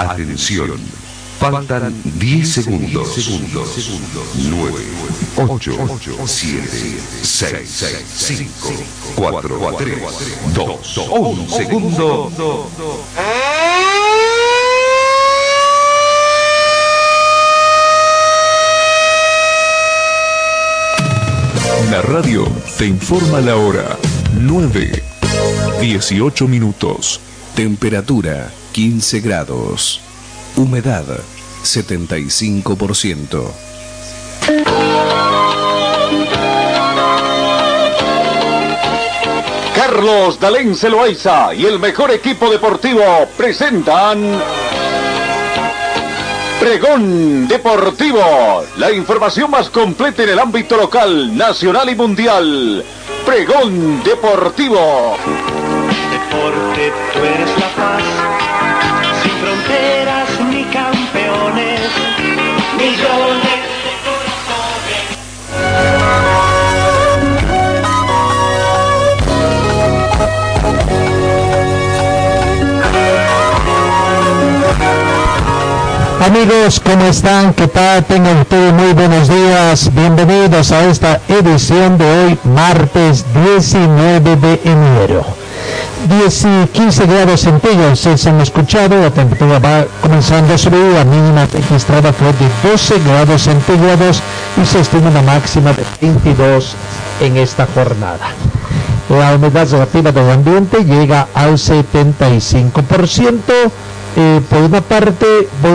Atención. Faltan 10 segundos. 9, 8, 7, 6, 5, 4, 3, 2, 1 segundo. La radio te informa la hora. 9, 18 minutos. Temperatura 15 grados. Humedad 75%. Carlos Dalén Celoaiza y el mejor equipo deportivo presentan Pregón Deportivo, la información más completa en el ámbito local, nacional y mundial. Pregón Deportivo. Deporte, tú eres la paz, Amigos, ¿cómo están? ¿Qué tal? Tengan ustedes muy buenos días. Bienvenidos a esta edición de hoy, martes 19 de enero. 10 y 15 grados centígrados se han escuchado, la temperatura va comenzando a subir, la mínima registrada fue de 12 grados centígrados y se estima una máxima de 22 en esta jornada. La humedad relativa del ambiente llega al 75%. Eh, por una parte,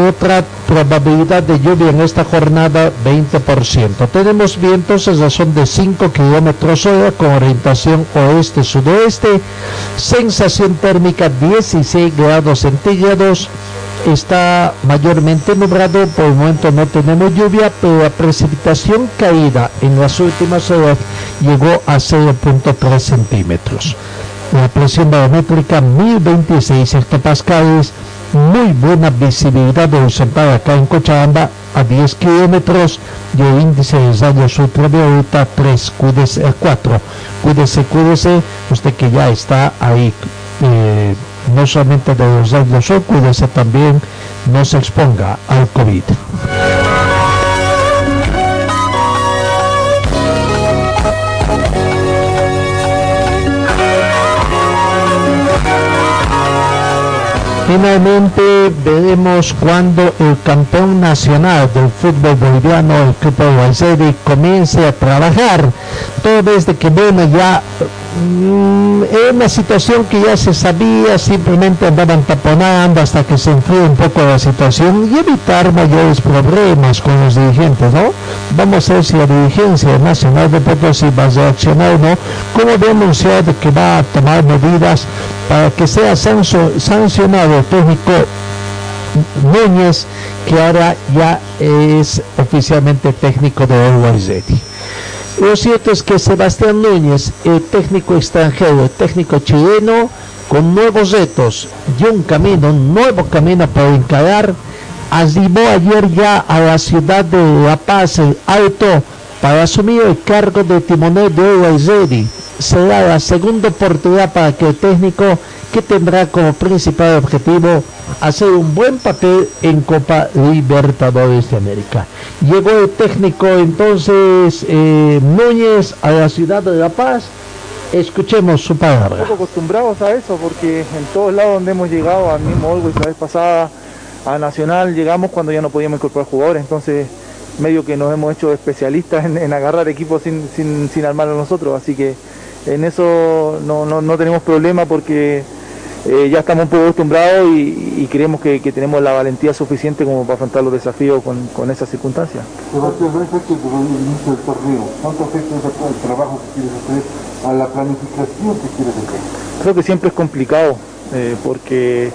otra probabilidad de lluvia en esta jornada 20%. Tenemos vientos a razón de 5 kilómetros hora con orientación oeste-sudoeste, sensación térmica 16 grados centígrados, está mayormente nublado, por el momento no tenemos lluvia, pero la precipitación caída en las últimas horas llegó a 0.3 centímetros. La presión barométrica 1026 hectopascales, muy buena visibilidad observada acá en Cochabamba a 10 kilómetros y el índice de rayos ultravioleta 3, cuídese, 4. Cuídese, cuídese, usted que ya está ahí, eh, no solamente de los rayos cuídese también, no se exponga al COVID. Finalmente veremos cuando el campeón nacional del fútbol boliviano, el Club Guayceri, comience a trabajar. Todo desde que bueno ya es una situación que ya se sabía, simplemente andaban taponando hasta que se enfríe un poco la situación y evitar mayores problemas con los dirigentes, ¿no? Vamos a ver si la dirigencia nacional de Potosí va a reaccionar o no, como de anunciar de que va a tomar medidas para que sea sancionado el técnico Núñez, que ahora ya es oficialmente técnico de Uruguay Lo cierto es que Sebastián Núñez, el técnico extranjero, técnico chileno, con nuevos retos y un camino, un nuevo camino para encarar, arribó ayer ya a la ciudad de La Paz, el Alto, para asumir el cargo de timonel de Uruguay Será la segunda oportunidad para que el técnico, que tendrá como principal objetivo hacer un buen papel en Copa Libertadores de América. Llegó el técnico entonces eh, Núñez a la ciudad de La Paz. Escuchemos su palabra. poco acostumbrados a eso porque en todos lados donde hemos llegado, al mismo Always la vez pasada, a Nacional, llegamos cuando ya no podíamos incorporar jugadores, entonces medio que nos hemos hecho especialistas en, agarrar equipos sin, sin, sin armarlos nosotros, así que en eso no, no, no tenemos problema porque eh, ya estamos un poco acostumbrados y, y creemos que, que tenemos la valentía suficiente como para afrontar los desafíos con, con esas circunstancias. ¿cuánto afecta el trabajo que quieres hacer a la planificación que quieres hacer? Creo que siempre es complicado eh, porque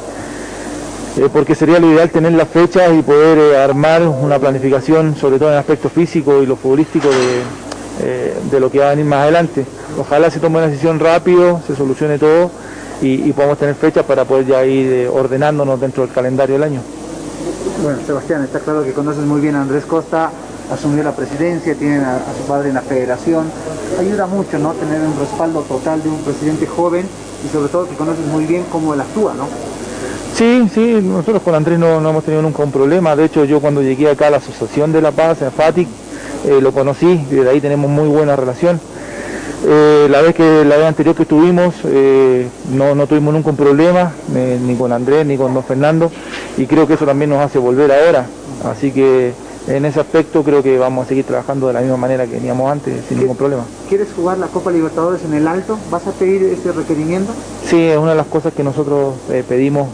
eh, porque sería lo ideal tener las fechas y poder eh, armar una planificación, sobre todo en el aspecto físico y lo futbolístico de, eh, de lo que va a venir más adelante. Ojalá se tome una decisión rápido, se solucione todo y, y podamos tener fechas para poder ya ir eh, ordenándonos dentro del calendario del año. Bueno, Sebastián, está claro que conoces muy bien a Andrés Costa, asumió la presidencia, tienen a, a su padre en la federación. Ayuda mucho, ¿no? Tener un respaldo total de un presidente joven y sobre todo que conoces muy bien cómo él actúa, ¿no? Sí, sí, nosotros con Andrés no, hemos tenido nunca un problema. De hecho, yo cuando llegué acá a la Asociación de La Paz, en FATIC, eh, lo conocí, y de ahí tenemos muy buena relación. Eh, la vez que la vez anterior que estuvimos eh, no, tuvimos nunca un problema, ni con Andrés ni con don Fernando, y creo que eso también nos hace volver ahora. Así que en ese aspecto creo que vamos a seguir trabajando de la misma manera que veníamos antes, sin ningún problema. ¿Quieres jugar la Copa Libertadores en el alto? ¿Vas a pedir ese requerimiento? Sí, es una de las cosas que nosotros pedimos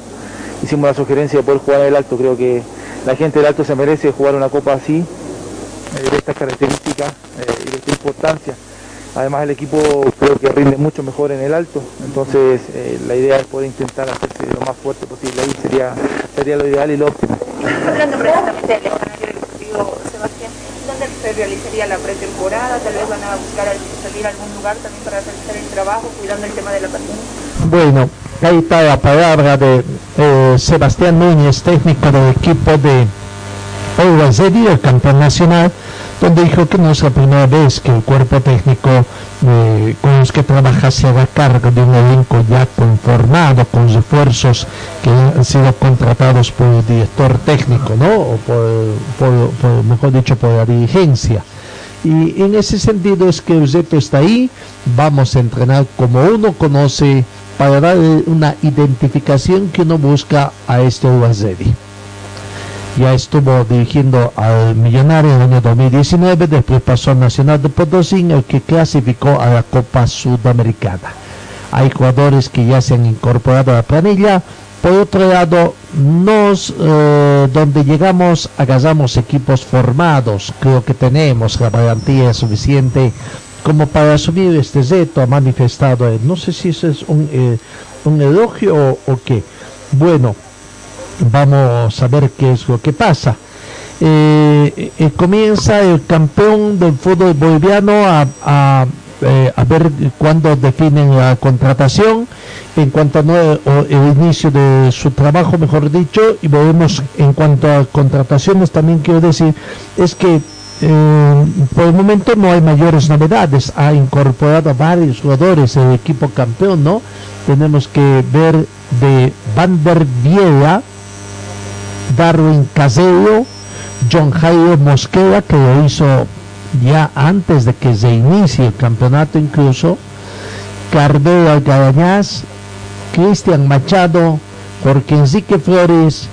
hicimos la sugerencia de poder jugar en el alto. Creo que la gente del alto se merece jugar una copa así, eh, de estas características eh, y de esta importancia. Además el equipo creo que rinde mucho mejor en el alto, entonces eh, la idea es poder intentar hacerse lo más fuerte posible. Ahí sería, sería lo ideal y lo óptimo. Hablando precisamente del escenario deportivo, Sebastián, ¿dónde se realizaría la pretemporada? Tal vez van a buscar salir a algún lugar también para realizar el trabajo, cuidando el tema de la pandemia. Bueno, Ahí está la palabra de eh, Sebastián Núñez, técnico del equipo de Serie, el campeón nacional, donde dijo que no es la primera vez que el cuerpo técnico con los que trabaja se haga cargo de un elenco ya conformado con refuerzos que han sido contratados por el director técnico, ¿no? O por, mejor dicho, por la dirigencia. Y en ese sentido es que Euseto está ahí, vamos a entrenar como uno conoce para dar una identificación que uno busca a este Uazedi. Ya estuvo dirigiendo al Millonario en el año 2019, después pasó al Nacional de Potosí, el que clasificó a la Copa Sudamericana. Hay jugadores que ya se han incorporado a la planilla. Por otro lado, nos, eh, donde llegamos, agarramos equipos formados. Creo que tenemos la garantía suficiente como para asumir este reto ha manifestado. No sé si eso es un, eh, un elogio o, qué. Bueno, vamos a ver qué es lo que pasa. Eh, eh, comienza el campeón del fútbol boliviano a, a, a ver cuándo definen la contratación en cuanto a el inicio de su trabajo, mejor dicho, y volvemos en cuanto a contrataciones, también quiero decir, es que eh, por el momento no hay mayores novedades. Ha incorporado a varios jugadores el equipo campeón, ¿no? Tenemos que ver de Van der Viera, Darwin Casero, John Jairo Mosquera, que lo hizo ya antes de que se inicie el campeonato incluso, Cardeo Algarañaz, Cristian Machado, Jorge Enrique Flores,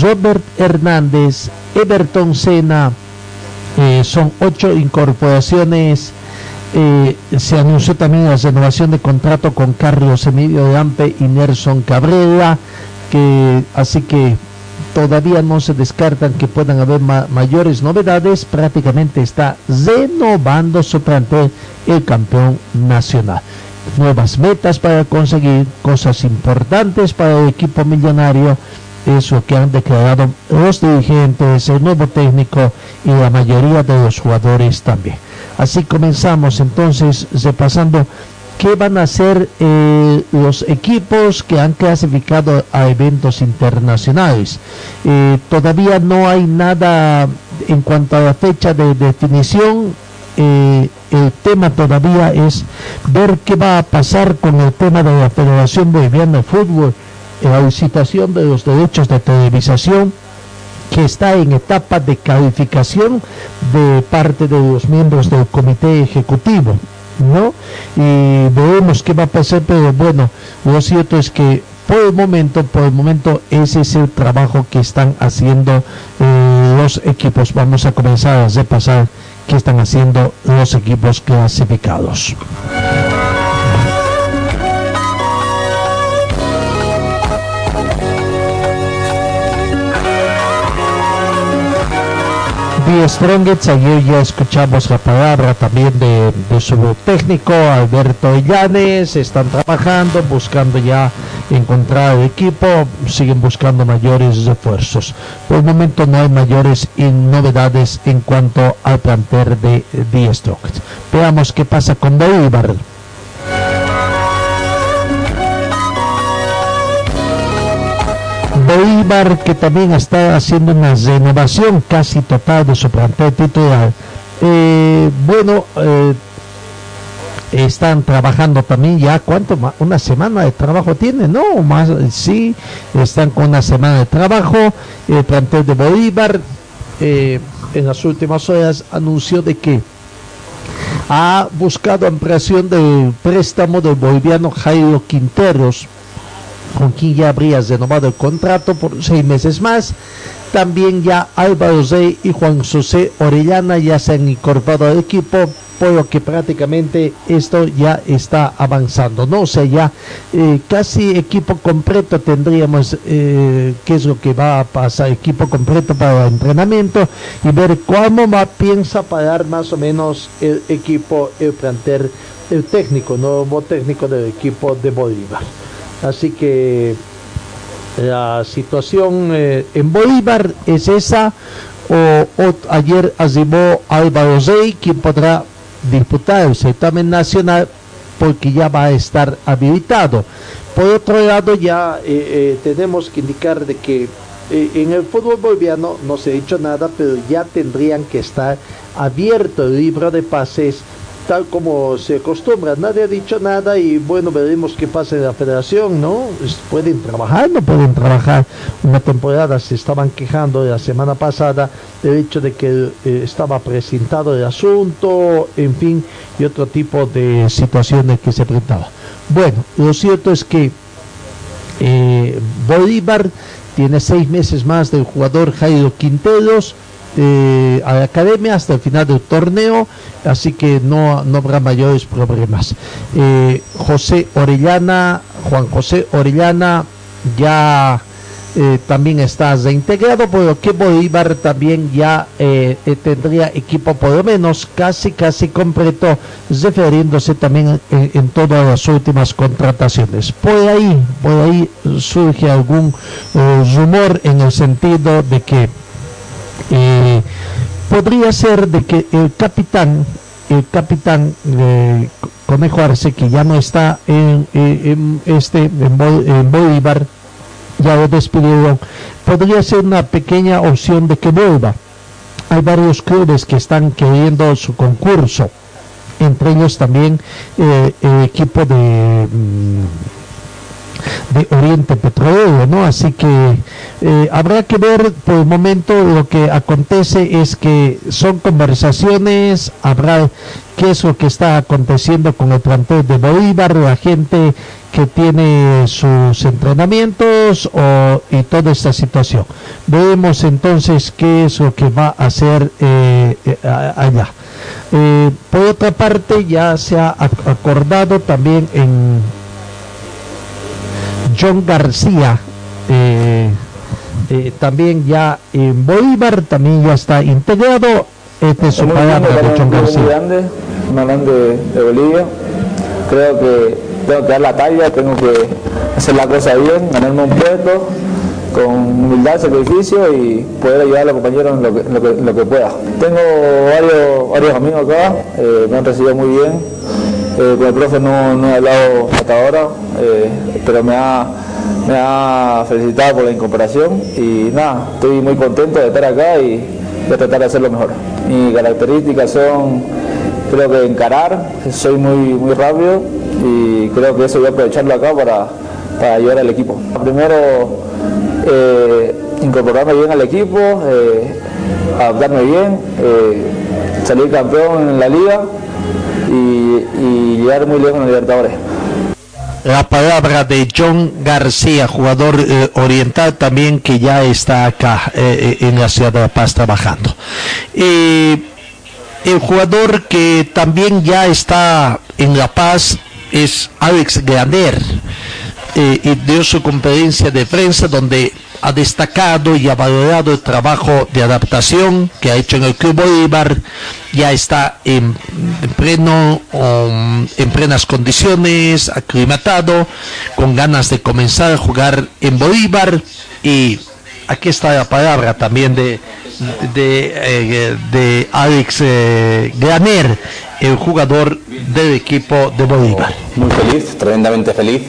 Robert Hernández, Everton Sena, eh, son ocho incorporaciones. Eh, se anunció también la renovación de contrato con Carlos Emilio de Ampe y Nelson Cabrera, que así que todavía no se descartan que puedan haber mayores novedades. Prácticamente está renovando su plantel el campeón nacional. Nuevas metas para conseguir cosas importantes para el equipo millonario eso que han declarado los dirigentes, el nuevo técnico y la mayoría de los jugadores también. Así comenzamos entonces repasando qué van a hacer eh, los equipos que han clasificado a eventos internacionales. Eh, todavía no hay nada en cuanto a la fecha de definición. Eh, el tema todavía es ver qué va a pasar con el tema de la Federación Boliviana de Fútbol la licitación de los derechos de televisación que está en etapa de calificación de parte de los miembros del comité ejecutivo, ¿no? Y veremos qué va a pasar, pero bueno, lo cierto es que por el momento, por el momento, ese es el trabajo que están haciendo eh, los equipos. Vamos a comenzar a repasar qué están haciendo los equipos clasificados. Strongets, ayer ya escuchamos la palabra también de, su técnico Alberto Illanes, están trabajando, buscando ya encontrar el equipo, siguen buscando mayores refuerzos. Por el momento no hay mayores novedades en cuanto al planter de The Strongets. Veamos qué pasa con Bolívar. Bolívar que también está haciendo una renovación casi total de su plantel titular. Eh, bueno, eh, están trabajando también ya, ¿cuánto? Una semana de trabajo tiene, ¿no? Más, sí, están con una semana de trabajo. El plantel de Bolívar eh, en las últimas horas anunció de que ha buscado ampliación del préstamo del boliviano Jairo Quinteros, con quien ya habría renovado el contrato por seis meses más. También ya Álvaro Zey y Juan José Orellana ya se han incorporado al equipo por lo que prácticamente esto ya está avanzando, ¿no? O sea, ya eh, casi equipo completo tendríamos, eh, qué es lo que va a pasar, equipo completo para el entrenamiento y ver cómo va, piensa pagar más o menos el equipo, el plantel, el técnico, nuevo técnico del equipo de Bolívar. Así que la situación eh, en Bolívar es esa. O, ayer azimó Álvaro Rey, quien podrá disputar el certamen nacional porque ya va a estar habilitado. Por otro lado, ya eh, eh, tenemos que indicar de que eh, en el fútbol boliviano no se ha dicho nada, pero ya tendrían que estar abierto el libro de pases tal como se acostumbra. Nadie ha dicho nada y bueno, veremos qué pasa en la federación, ¿no? Pueden trabajar, no pueden trabajar una temporada. Se estaban quejando la semana pasada del hecho de que eh, estaba presentado el asunto, en fin, y otro tipo de situaciones que se presentaban. Bueno, lo cierto es que eh, Bolívar tiene seis meses más del jugador Jairo Quinteros eh, a la academia hasta el final del torneo, así que no, no habrá mayores problemas. Eh, José Orellana, Juan José Orellana ya eh, también está reintegrado, por lo que Bolívar también ya tendría equipo por lo menos casi casi completo, refiriéndose también en, todas las últimas contrataciones. Por ahí, por ahí surge algún rumor en el sentido de que eh, podría ser de que el capitán, el capitán eh, Conejo Arce, que ya no está en, este en, Bolívar, ya lo despidieron, podría ser una pequeña opción de que vuelva. Hay varios clubes que están queriendo su concurso, entre ellos también eh, el equipo de... Mm, de Oriente Petrolero, ¿no? Así que eh, habrá que ver por el momento lo que acontece es que son conversaciones, habrá qué es lo que está aconteciendo con el plantel de Bolívar, la gente que tiene sus entrenamientos o, y toda esta situación. Vemos entonces qué es lo que va a hacer eh, eh, allá. por otra parte, ya se ha acordado también en John García, eh, eh, también ya en Bolívar, también ya está integrado. Este es su palabra de John García. Grande, grande de Bolivia. Creo que tengo que dar la talla, tengo que hacer la cosa bien, ganarme un puesto con humildad, sacrificio y poder ayudar a los compañeros en lo que, lo que, pueda. Tengo varios, varios amigos acá, eh, me han recibido muy bien eh, con el profe no, no, he hablado hasta ahora, eh, pero me ha, me ha felicitado por la incorporación y nada, estoy muy contento de estar acá y de tratar de hacerlo mejor. Mis características son, creo que encarar, soy muy, muy rápido y creo que eso voy a aprovecharlo acá para, para ayudar al equipo. Primero, eh, incorporarme bien al equipo, adaptarme bien, salir campeón en la liga y, La palabra de John García, jugador eh, oriental también que ya está acá eh, eh, en la ciudad de La Paz trabajando. el jugador que también ya está en La Paz es Alex Graner. y dio su conferencia de prensa donde ha destacado y ha valorado el trabajo de adaptación que ha hecho en el Club Bolívar, ya está en, pleno, um, en plenas condiciones, aclimatado, con ganas de comenzar a jugar en Bolívar y aquí está la palabra también de, de, eh, de Alex eh, Graner, el jugador del equipo de Bolívar. Muy feliz, tremendamente feliz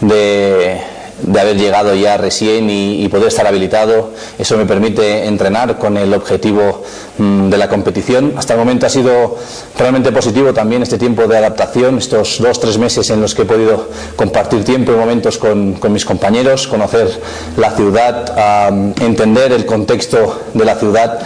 de de haber llegado ya recién y, poder estar habilitado. Eso me permite entrenar con el objetivo de la competición. Hasta el momento ha sido realmente positivo también este tiempo de adaptación, estos dos, tres meses en los que he podido compartir tiempo y momentos con, mis compañeros, conocer la ciudad, entender el contexto de la ciudad,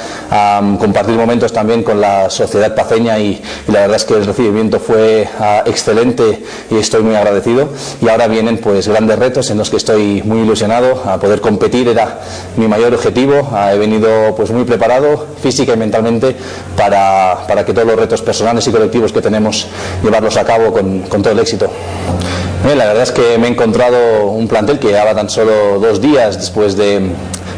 compartir momentos también con la sociedad paceña y, la verdad es que el recibimiento fue ah, excelente y estoy muy agradecido. Y ahora vienen pues grandes retos en los que estoy muy ilusionado a poder competir, era mi mayor objetivo. Ah, he venido pues muy preparado física y mentalmente para, para, que todos los retos personales y colectivos que tenemos llevarlos a cabo con, con todo el éxito. la verdad es que me he encontrado un plantel que llevaba tan solo dos días después de,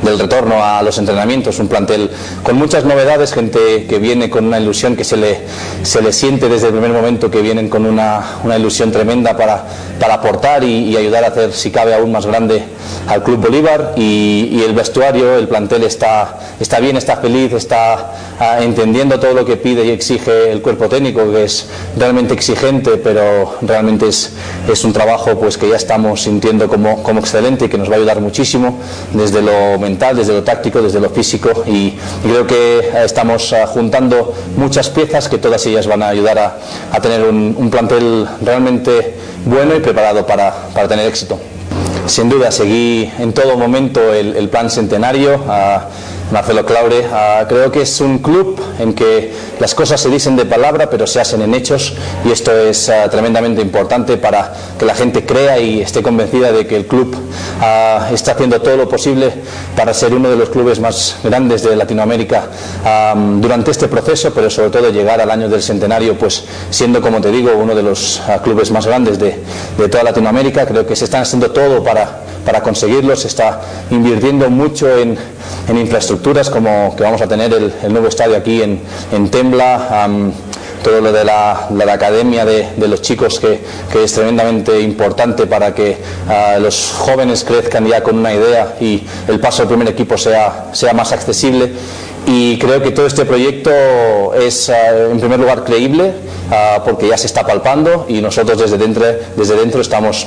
del retorno a los entrenamientos, un plantel con muchas novedades, gente que viene con una ilusión que se le, se le siente desde el primer momento, que vienen con una, una ilusión tremenda para, para aportar y, ayudar a hacer, si cabe, aún más grande al Club Bolívar. Y, el vestuario, el plantel está, está bien, está feliz, está ah, entendiendo todo lo que pide y exige el cuerpo técnico, que es realmente exigente, pero realmente es, es un trabajo pues, que ya estamos sintiendo como, como excelente y que nos va a ayudar muchísimo desde lo mental, desde lo táctico, desde lo físico y, creo que estamos ah, juntando muchas piezas que todas ellas van a ayudar a, tener un, plantel realmente bueno y preparado para, para tener éxito. Sin duda, seguí en todo momento el, plan centenario. a Marcelo Claure. Ah, creo que es un club en que las cosas se dicen de palabra, pero se hacen en hechos y esto es ah, tremendamente importante para que la gente crea y esté convencida de que el club ah, está haciendo todo lo posible para ser uno de los clubes más grandes de Latinoamérica durante este proceso, pero sobre todo llegar al año del centenario, pues siendo, como te digo, uno de los clubes más grandes de, de toda Latinoamérica. Creo que se están haciendo todo para, para conseguirlo, se está invirtiendo mucho en infraestructuras como que vamos a tener el, nuevo estadio aquí en, Tembla, todo lo de la, academia de, los chicos que, es tremendamente importante para que ah, los jóvenes crezcan ya con una idea y el paso al primer equipo sea, más accesible. Y creo que todo este proyecto es, ah, en primer lugar, creíble, ah, porque ya se está palpando y nosotros desde dentro estamos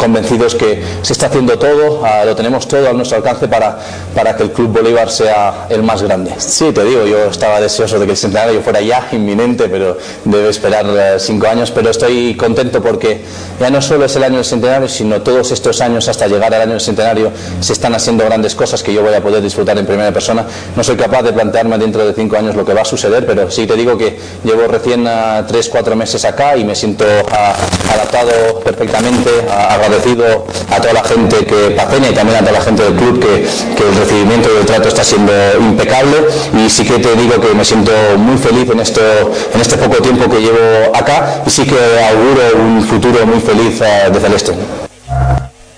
convencidos que se está haciendo todo, ah, lo tenemos todo a nuestro alcance para, para que el Club Bolívar sea el más grande. Sí, te digo, yo estaba deseoso de que el centenario fuera ya inminente, pero debe esperar eh, cinco años, pero estoy contento porque ya no solo es el año del centenario, sino todos estos años hasta llegar al año del centenario se están haciendo grandes cosas que yo voy a poder disfrutar en primera persona. No soy capaz de plantearme dentro de cinco años lo que va a suceder, pero sí te digo que llevo recién a tres, cuatro meses acá y me siento ah, adaptado perfectamente a agradecido a toda la gente que paceña y también a toda la gente del club que, el recibimiento y el trato está siendo impecable y sí que te digo que me siento muy feliz en, esto, en este poco tiempo que llevo acá y sí que auguro un futuro muy feliz eh, de Celeste.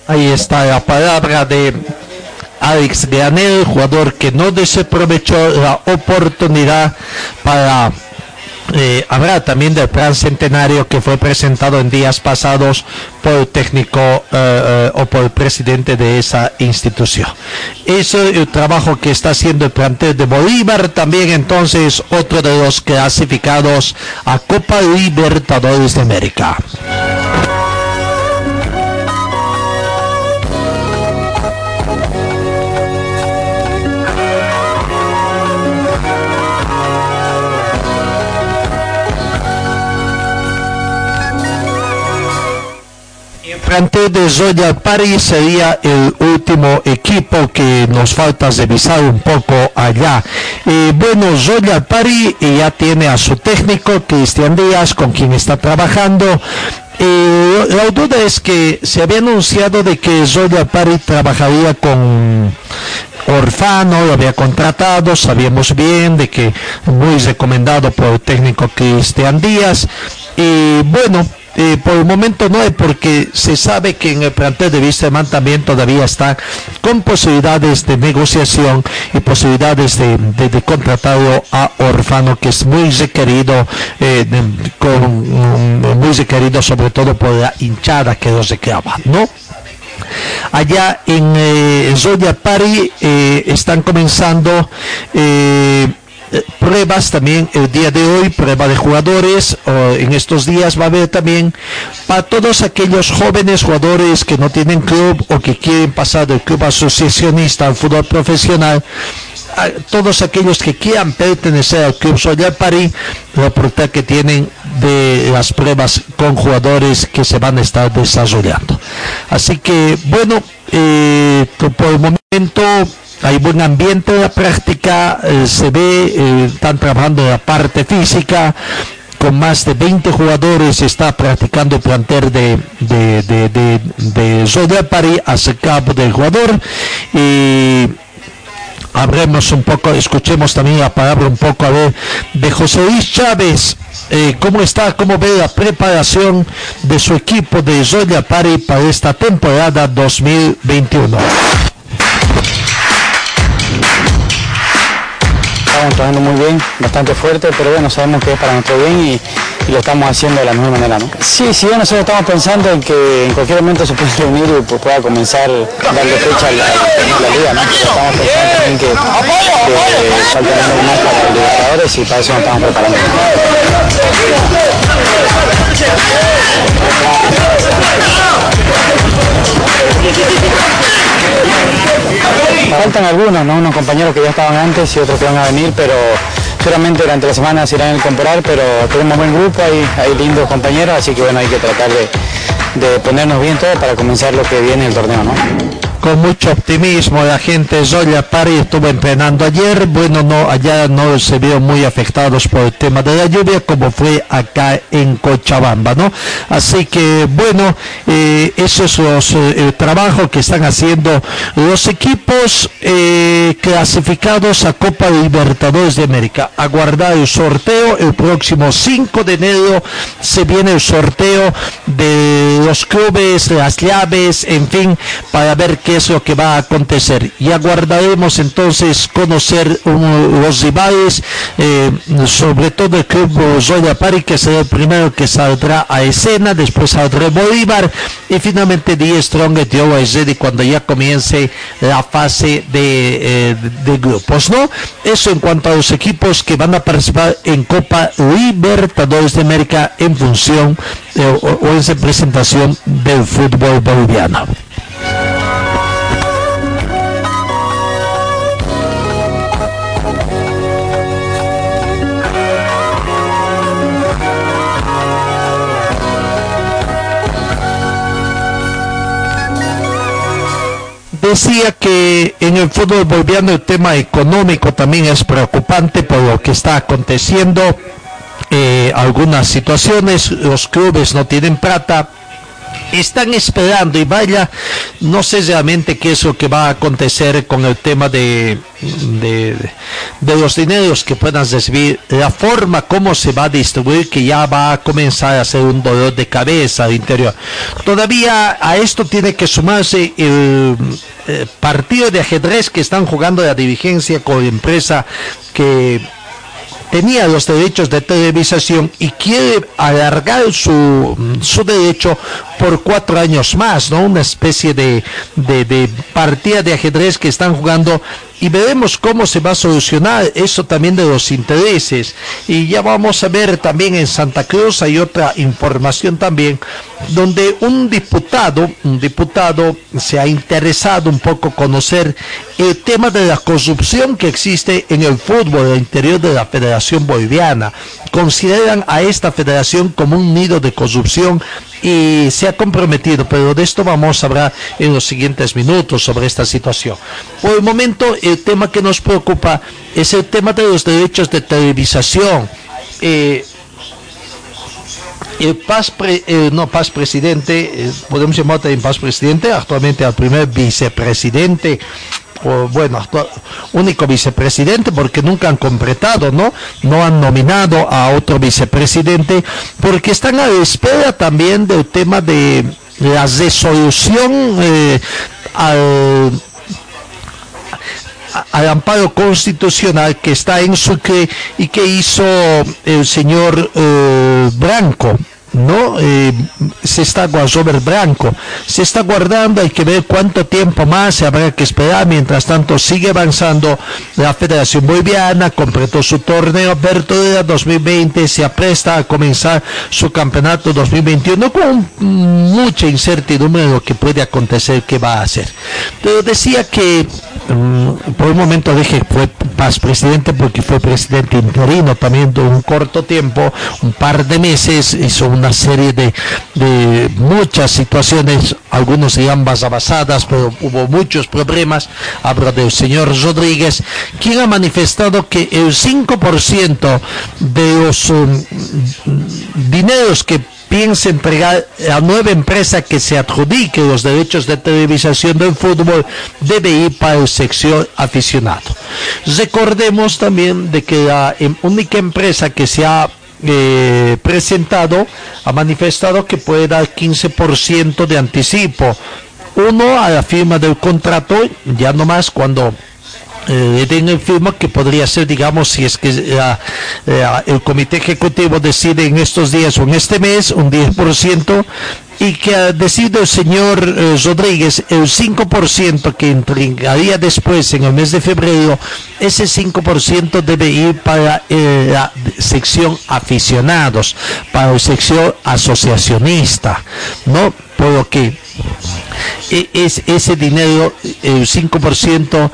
Ahí está la palabra de Alex Granel, jugador que no desaprovechó la oportunidad para eh, habrá también del plan centenario que fue presentado en días pasados por el técnico eh, eh, o por el presidente de esa institución. Eso es el trabajo que está haciendo el plantel de Bolívar, también entonces otro de los clasificados a Copa Libertadores de América. Plantel de Zoya Paris sería el último equipo que nos falta revisar un poco allá. Eh, bueno, Zoya Paris ya tiene a su técnico, Cristian Díaz, con quien está trabajando. Eh, la duda es que se había anunciado de que Zoya Paris trabajaría con Orfano, lo había contratado, sabíamos bien de que muy recomendado por el técnico Cristian Díaz. Y bueno, eh, por el momento no es porque se sabe que en el plantel de Wisterman también todavía está con posibilidades de negociación y posibilidades de, de, contratarlo a Orfano que es muy requerido eh, con, muy requerido sobre todo por la hinchada que lo reclama ¿no? allá en eh, Zoya Pari eh, están comenzando eh, pruebas también el día de hoy, prueba de jugadores, en estos días va a haber también para todos aquellos jóvenes jugadores que no tienen club o que quieren pasar del club asociacionista al fútbol profesional, todos aquellos que quieran pertenecer al Club Soya París, la oportunidad que tienen de las pruebas con jugadores que se van a estar desarrollando. Así que, bueno, eh, por el momento hay buen ambiente de la práctica, eh, se ve, eh, están trabajando en la parte física, con más de 20 jugadores está practicando el plantel de, de, de, de, de hacia cabo del jugador. Y hablemos un poco, escuchemos también la palabra un poco a ver de José Luis Chávez. Eh, cómo está, cómo ve la preparación de su equipo de Zoya París para esta temporada 2021. Estamos trabajando muy bien, bastante fuerte, pero bueno, sabemos que es para nuestro bien y, lo estamos haciendo de la mejor manera, ¿no? Sí, sí, nosotros estamos pensando en que en cualquier momento se puede reunir y pues, pueda comenzar darle fecha a la, liga, ¿no? estamos pensando también que, que falta más para los Libertadores y para eso nos estamos preparando. Faltan algunos, ¿no? Unos compañeros que ya estaban antes y otros que van a venir, pero seguramente durante la semana se irán a incorporar, pero tenemos buen grupo, hay, hay lindos compañeros, así que bueno, hay que tratar de, de ponernos bien todo para comenzar lo que viene el torneo, ¿no? Con mucho optimismo la gente Zoya Pari estuvo entrenando ayer. Bueno no allá no se vio muy afectados por el tema de la lluvia como fue acá en Cochabamba no así que bueno eh, eso es los, eh, el trabajo que están haciendo los equipos eh, clasificados a Copa Libertadores de América. Aguardar el sorteo el próximo 5 de enero se viene el sorteo de los clubes las llaves en fin para ver qué es lo que va a acontecer. Y aguardaremos entonces conocer los rivales, eh, sobre todo el club Zoya Pari, que será el primero que saldrá a escena, después saldrá Bolívar y finalmente Die Strong y cuando ya comience la fase de, eh, de grupos, ¿no? Eso en cuanto a los equipos que van a participar en Copa Libertadores de América en función eh, o, o en representación del fútbol boliviano. Decía que en el fútbol boliviano el tema económico también es preocupante por lo que está aconteciendo. Eh, algunas situaciones, los clubes no tienen plata, están esperando y vaya, no sé realmente qué es lo que va a acontecer con el tema de, de, los dineros que puedan recibir, la forma como se va a distribuir, que ya va a comenzar a ser un dolor de cabeza al interior. Todavía a esto tiene que sumarse el, el partido de ajedrez que están jugando la dirigencia con la empresa que tenía los derechos de televisación y quiere alargar su, su derecho por cuatro años más, ¿no? Una especie de, de, de partida de ajedrez que están jugando y veremos cómo se va a solucionar eso también de los intereses. Y ya vamos a ver también en Santa Cruz hay otra información también donde un diputado, un diputado se ha interesado un poco conocer el tema de la corrupción que existe en el fútbol del interior de la Federación Boliviana. Consideran a esta federación como un nido de corrupción y se ha comprometido, pero de esto vamos a hablar en los siguientes minutos sobre esta situación. Por el momento, el tema que nos preocupa es el tema de los derechos de televisación. Eh, el Paz, eh, no Paz presidente, eh, podemos llamar también Paz presidente, actualmente al primer vicepresidente bueno, único vicepresidente porque nunca han completado, ¿no? No han nominado a otro vicepresidente porque están a la espera también del tema de la resolución eh, al al amparo constitucional que está en Sucre y que hizo el señor eh, Branco no eh, se está Robert Branco se está guardando hay que ver cuánto tiempo más se habrá que esperar. Mientras tanto sigue avanzando la Federación Boliviana completó su torneo. Apertura 2020 se apresta a comenzar su campeonato 2021 con mucha incertidumbre de lo que puede acontecer que va a hacer. Pero decía que mm, por un momento dije fue Paz presidente porque fue presidente interino también de un corto tiempo un par de meses hizo un una serie de, de muchas situaciones, algunos dirán basadas, pero hubo muchos problemas. Habla del señor Rodríguez, quien ha manifestado que el 5% de los um, dineros que piensa entregar a nueva empresa que se adjudique los derechos de televisación del fútbol debe ir para el sección aficionado. Recordemos también de que la em, única empresa que se ha eh, presentado ha manifestado que puede dar 15% de anticipo. Uno a la firma del contrato, ya no más cuando eh, den el firma que podría ser, digamos, si es que eh, eh, el comité ejecutivo decide en estos días o en este mes un 10%, y que ha decidido el señor eh, Rodríguez el 5% que entregaría después en el mes de febrero, ese 5% debe ir para eh, la sección aficionados, para la sección asociacionista, ¿no? Por lo que e, es ese dinero, el 5%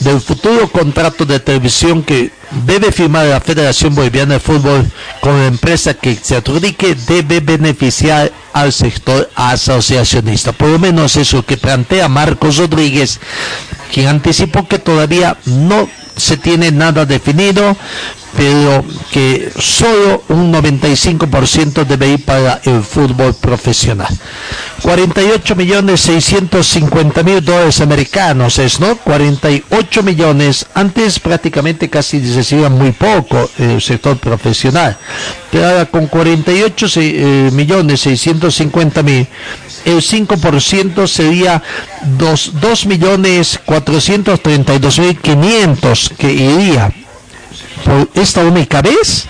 del futuro contrato de televisión que debe firmar la Federación Boliviana de Fútbol con la empresa que se adjudique debe beneficiar al sector asociacionista. Por lo menos eso que plantea Marcos Rodríguez, quien anticipó que todavía no se tiene nada definido, pero que solo un 95% debe ir para el fútbol profesional. 48 millones 650 mil dólares americanos es, ¿no? 48 millones, antes prácticamente casi se recibía muy poco el sector profesional, pero ahora con 48 eh, millones 650 mil, el 5% sería 2, 2 millones 432 mil 500 que iría por esta única vez,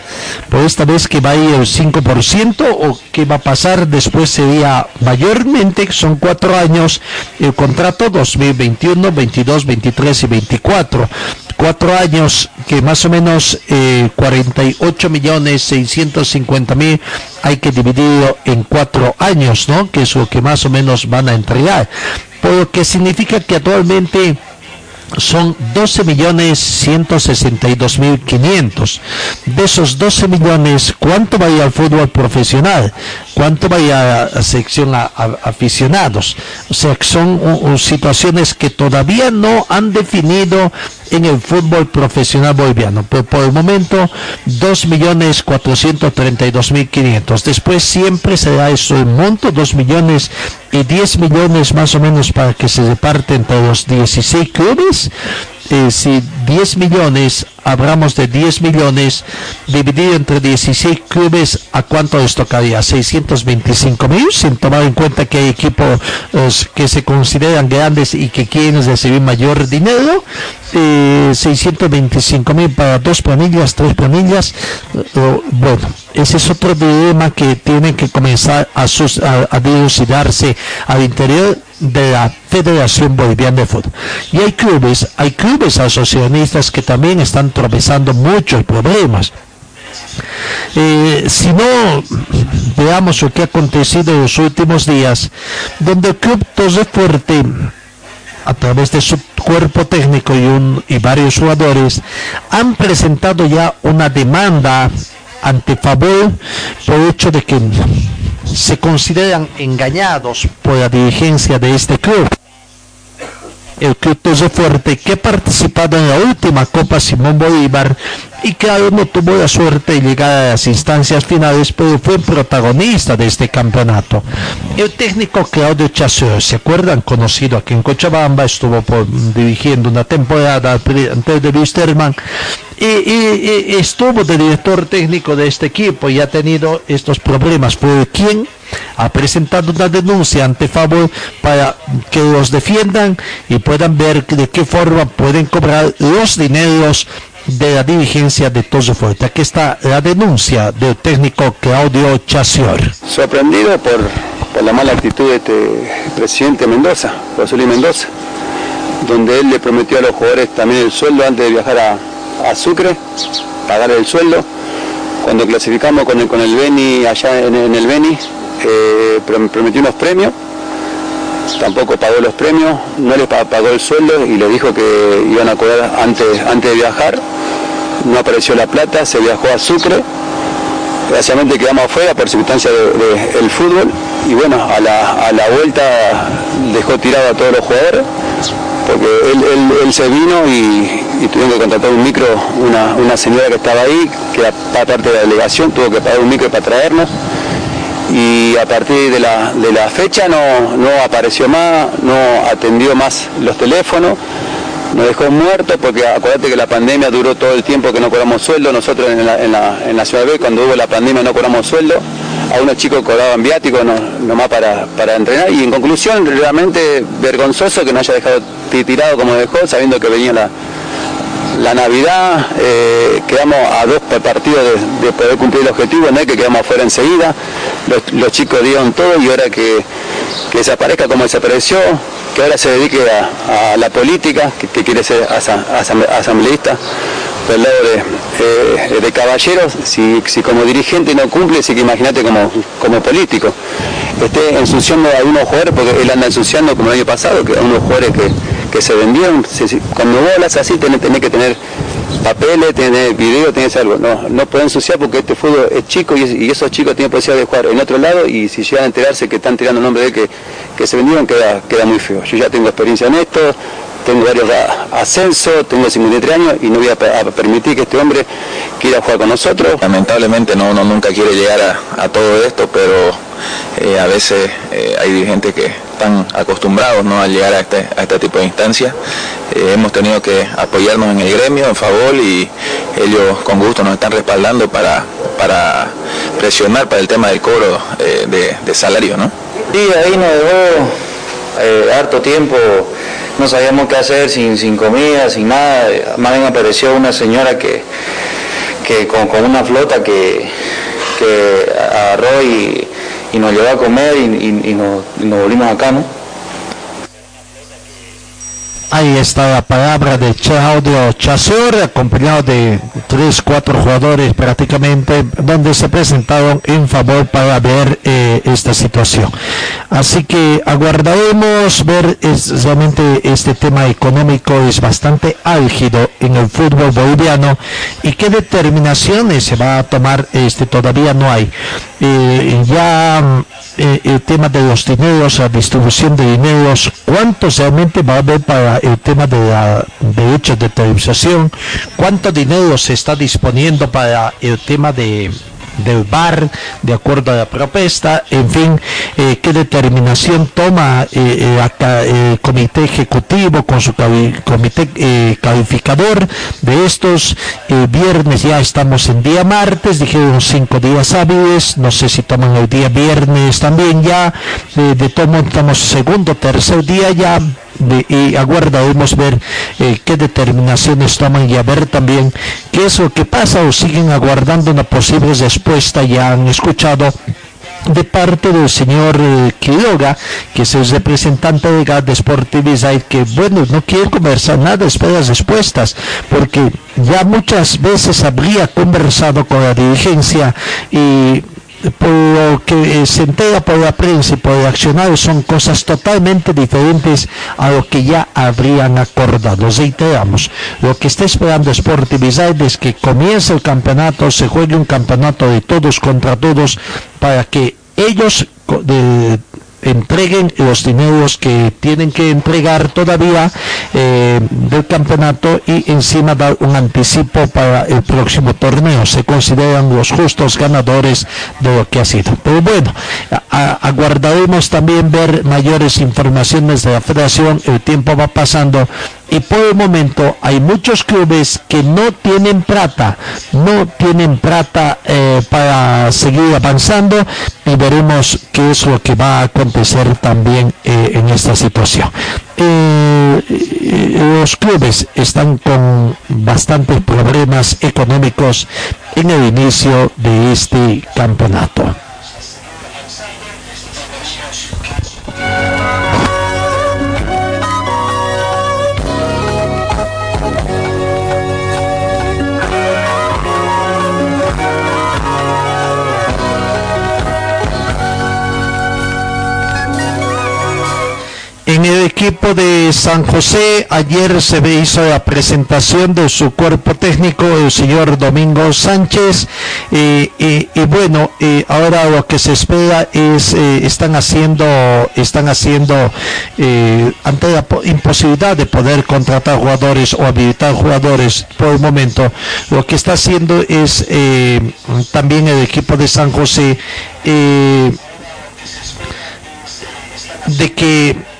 por esta vez que va a ir el 5% o que va a pasar después sería mayormente, son cuatro años, el contrato 2021, 22, 23 y 24 cuatro años que más o menos eh, 48 millones 650 mil hay que dividirlo en cuatro años, ¿no? Que es lo que más o menos van a entregar. Por lo que significa que actualmente son 12 millones 162 mil 500. De esos 12 millones, ¿cuánto va a ir al fútbol profesional? ¿Cuánto va a ir a la sección a, aficionados? O sea, son situaciones que todavía no han definido en el fútbol profesional boliviano. Pero por el momento, 2.432.500. Después siempre será eso el monto, 2 millones y 10 millones más o menos para que se reparte entre los 16 clubes. Eh, si 10 millones hablamos de 10 millones dividido entre 16 clubes, ¿a cuánto les tocaría? 625 mil, sin tomar en cuenta que hay equipos que se consideran grandes y que quieren recibir mayor dinero. Eh, 625 mil para dos planillas, tres planillas. Eh, bueno, ese es otro dilema que tienen que comenzar a, a, a dilucidarse al interior de la Federación Boliviana de Fútbol. Y hay clubes, hay clubes asociacionistas que también están tropezando muchos problemas. Eh, si no, veamos lo que ha acontecido en los últimos días, donde el Club Torre Fuerte, a través de su cuerpo técnico y, un, y varios jugadores, han presentado ya una demanda ante favor por hecho de que se consideran engañados por la dirigencia de este club. El club de Fuerte que ha participado en la última Copa Simón Bolívar y que no tuvo la suerte de llegar a las instancias finales, pero fue protagonista de este campeonato. El técnico Claudio Chasseur, ¿se acuerdan? Conocido aquí en Cochabamba, estuvo dirigiendo una temporada antes de Luis Terman y, estuvo de director técnico de este equipo y ha tenido estos problemas. ¿Fue quien ha presentado una denuncia ante Favor para que los defiendan y puedan ver de qué forma pueden cobrar los dineros de la dirigencia de Toso Fuerte. Aquí está la denuncia del técnico Claudio Chacior. Sorprendido por, por la mala actitud de este presidente Mendoza, Luis Mendoza, donde él le prometió a los jugadores también el sueldo antes de viajar a, a Sucre, pagar el sueldo. Cuando clasificamos con el, con el Beni, allá en, el Beni, eh, prometió unos premios tampoco pagó los premios, no les pagó el sueldo y le dijo que iban a cobrar antes, antes de viajar. No apareció la plata, se viajó a Sucre. Desgraciadamente quedamos afuera por circunstancia del fútbol y bueno, a la, vuelta dejó tirado a todos los jugadores porque él, se vino y, tuvieron que contratar un micro, una, señora que estaba ahí, que era parte de la delegación, tuvo que pagar un micro para traernos. Y a partir de la, fecha no, no, apareció más, no atendió más los teléfonos, nos dejó muertos porque acuérdate que la pandemia duró todo el tiempo que no cobramos sueldo, nosotros en la, en la, en la ciudad B cuando hubo la pandemia no cobramos sueldo, a unos chicos cobraban viáticos no, nomás para, para entrenar. Y en conclusión realmente vergonzoso que no haya dejado tirado como dejó sabiendo que venía la, la Navidad, eh, quedamos a dos partidos de, poder cumplir el objetivo, no es que quedamos afuera enseguida, los, chicos dieron todo y ahora que, desaparezca como desapareció, que ahora se dedique a, la política, que, quiere ser asambleísta, lado de, eh, caballeros, si, como dirigente no cumple, sí que imagínate como, como político. Esté ensuciando a algunos jugadores, porque él anda ensuciando como el año pasado, que a unos jugadores que que se vendieron, cuando vos hablas así tenés, que tener papeles, tener video, tenés algo. No, no pueden ensuciar porque este fútbol es chico y, esos chicos tienen posibilidad de jugar en otro lado y si llegan a enterarse que están tirando el nombre de que, que se vendieron queda, queda muy feo. Yo ya tengo experiencia en esto, tengo varios ascensos, tengo 53 años y no voy a, permitir que este hombre quiera jugar con nosotros. Lamentablemente no, uno nunca quiere llegar a, todo esto, pero eh, a veces eh, hay gente que están acostumbrados ¿no? a llegar a este, a este tipo de instancias. Eh, hemos tenido que apoyarnos en el gremio, en favor, y ellos con gusto nos están respaldando para, para presionar para el tema del cobro de, salario. ¿no? Sí, ahí nos dejó harto tiempo no sabíamos qué hacer sin, sin comida, sin nada. Más bien apareció una señora que, que con, una flota que, que agarró y, nos llevó a comer y, nos, y nos volvimos acá, ¿no? Ahí está la palabra de Claudio Chazor, acompañado de tres, cuatro jugadores prácticamente, donde se presentaron en favor para ver eh, esta situación. Así que aguardaremos ver realmente este tema económico es bastante álgido en el fútbol boliviano y qué determinaciones se va a tomar este todavía no hay. Eh, ya eh, el tema de los dineros, la distribución de dineros, cuánto realmente va a haber para el tema de la derechos de televisación, cuánto dinero se está disponiendo para el tema de del VAR de acuerdo a la propuesta, en fin, eh, qué determinación toma eh, eh, el comité ejecutivo con su comité calificador de estos viernes, ya estamos en día martes, dijeron cinco días hábiles, no sé si toman el día viernes también ya, de tomo estamos segundo, tercer día ya, y aguardaremos ver eh, qué determinaciones toman y a ver también qué es lo que pasa o siguen aguardando una posible respuesta. Ya han escuchado de parte del señor eh, Quiroga, que es el representante de GAD Sportivisite, que bueno, no quiere conversar nada de las respuestas, porque ya muchas veces habría conversado con la dirigencia y por lo que se entera por la prensa y por el accionario son cosas totalmente diferentes a lo que ya habrían acordado. Reiteramos, lo que está esperando Sportivizade es que comience el campeonato, se juegue un campeonato de todos contra todos para que ellos entreguen los dineros que tienen que entregar todavía eh, del campeonato y encima dar un anticipo para el próximo torneo. Se consideran los justos ganadores de lo que ha sido. Pero bueno, aguardaremos también ver mayores informaciones de la federación. El tiempo va pasando y por el momento hay muchos clubes que no tienen plata, no tienen plata eh, para seguir avanzando y veremos qué es lo que va a acontecer también eh, en esta situación. los clubes están con bastantes problemas económicos en el inicio de este campeonato. En el equipo de San José, ayer se hizo la presentación de su cuerpo técnico, el señor Domingo Sánchez, y bueno, ahora lo que se espera es, eh, están haciendo, están haciendo, eh, ante la imposibilidad de poder contratar jugadores o habilitar jugadores por el momento, lo que está haciendo es eh, también el equipo de San José, de que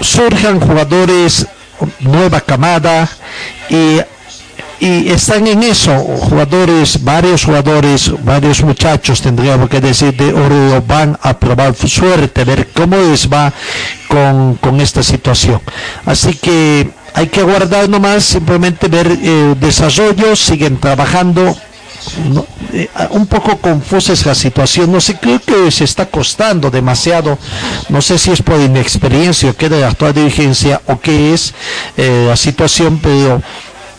surjan jugadores, nueva camada y, están en eso, jugadores, varios jugadores, varios muchachos, tendríamos que decir, de oro van a probar suerte, ver cómo les va con, con esta situación. Así que hay que aguardar nomás, simplemente ver eh, desarrollo, siguen trabajando, eh, un poco confusa es la situación. No sé, creo que se está costando demasiado. No sé si es por inexperiencia o qué de la actual dirigencia o qué es eh, la situación, pero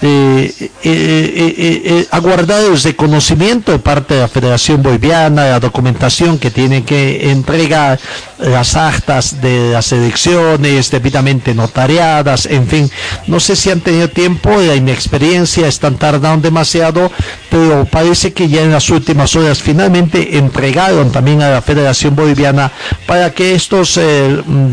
eh, eh, eh, aguardar el reconocimiento de parte de la Federación Boliviana, la documentación que tiene que entregar, las actas de las elecciones debidamente notariadas, en fin, no sé si han tenido tiempo, la inexperiencia, están tardando demasiado, pero parece que ya en las últimas horas finalmente entregaron también a la Federación Boliviana para que estos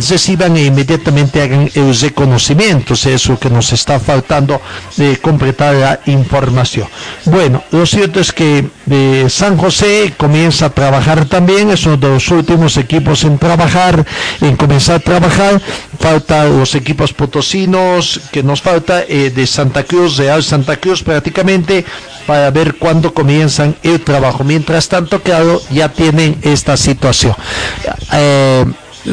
reciban e inmediatamente hagan el reconocimiento, eso que nos está faltando de completar la información. Bueno, lo cierto es que eh, San José comienza a trabajar también, es uno de los últimos equipos en trabajar, en comenzar a trabajar. Falta los equipos potosinos, que nos falta eh, de Santa Cruz, Real Santa Cruz prácticamente, para ver cuándo comienzan el trabajo. Mientras tanto, claro, ya tienen esta situación. Eh,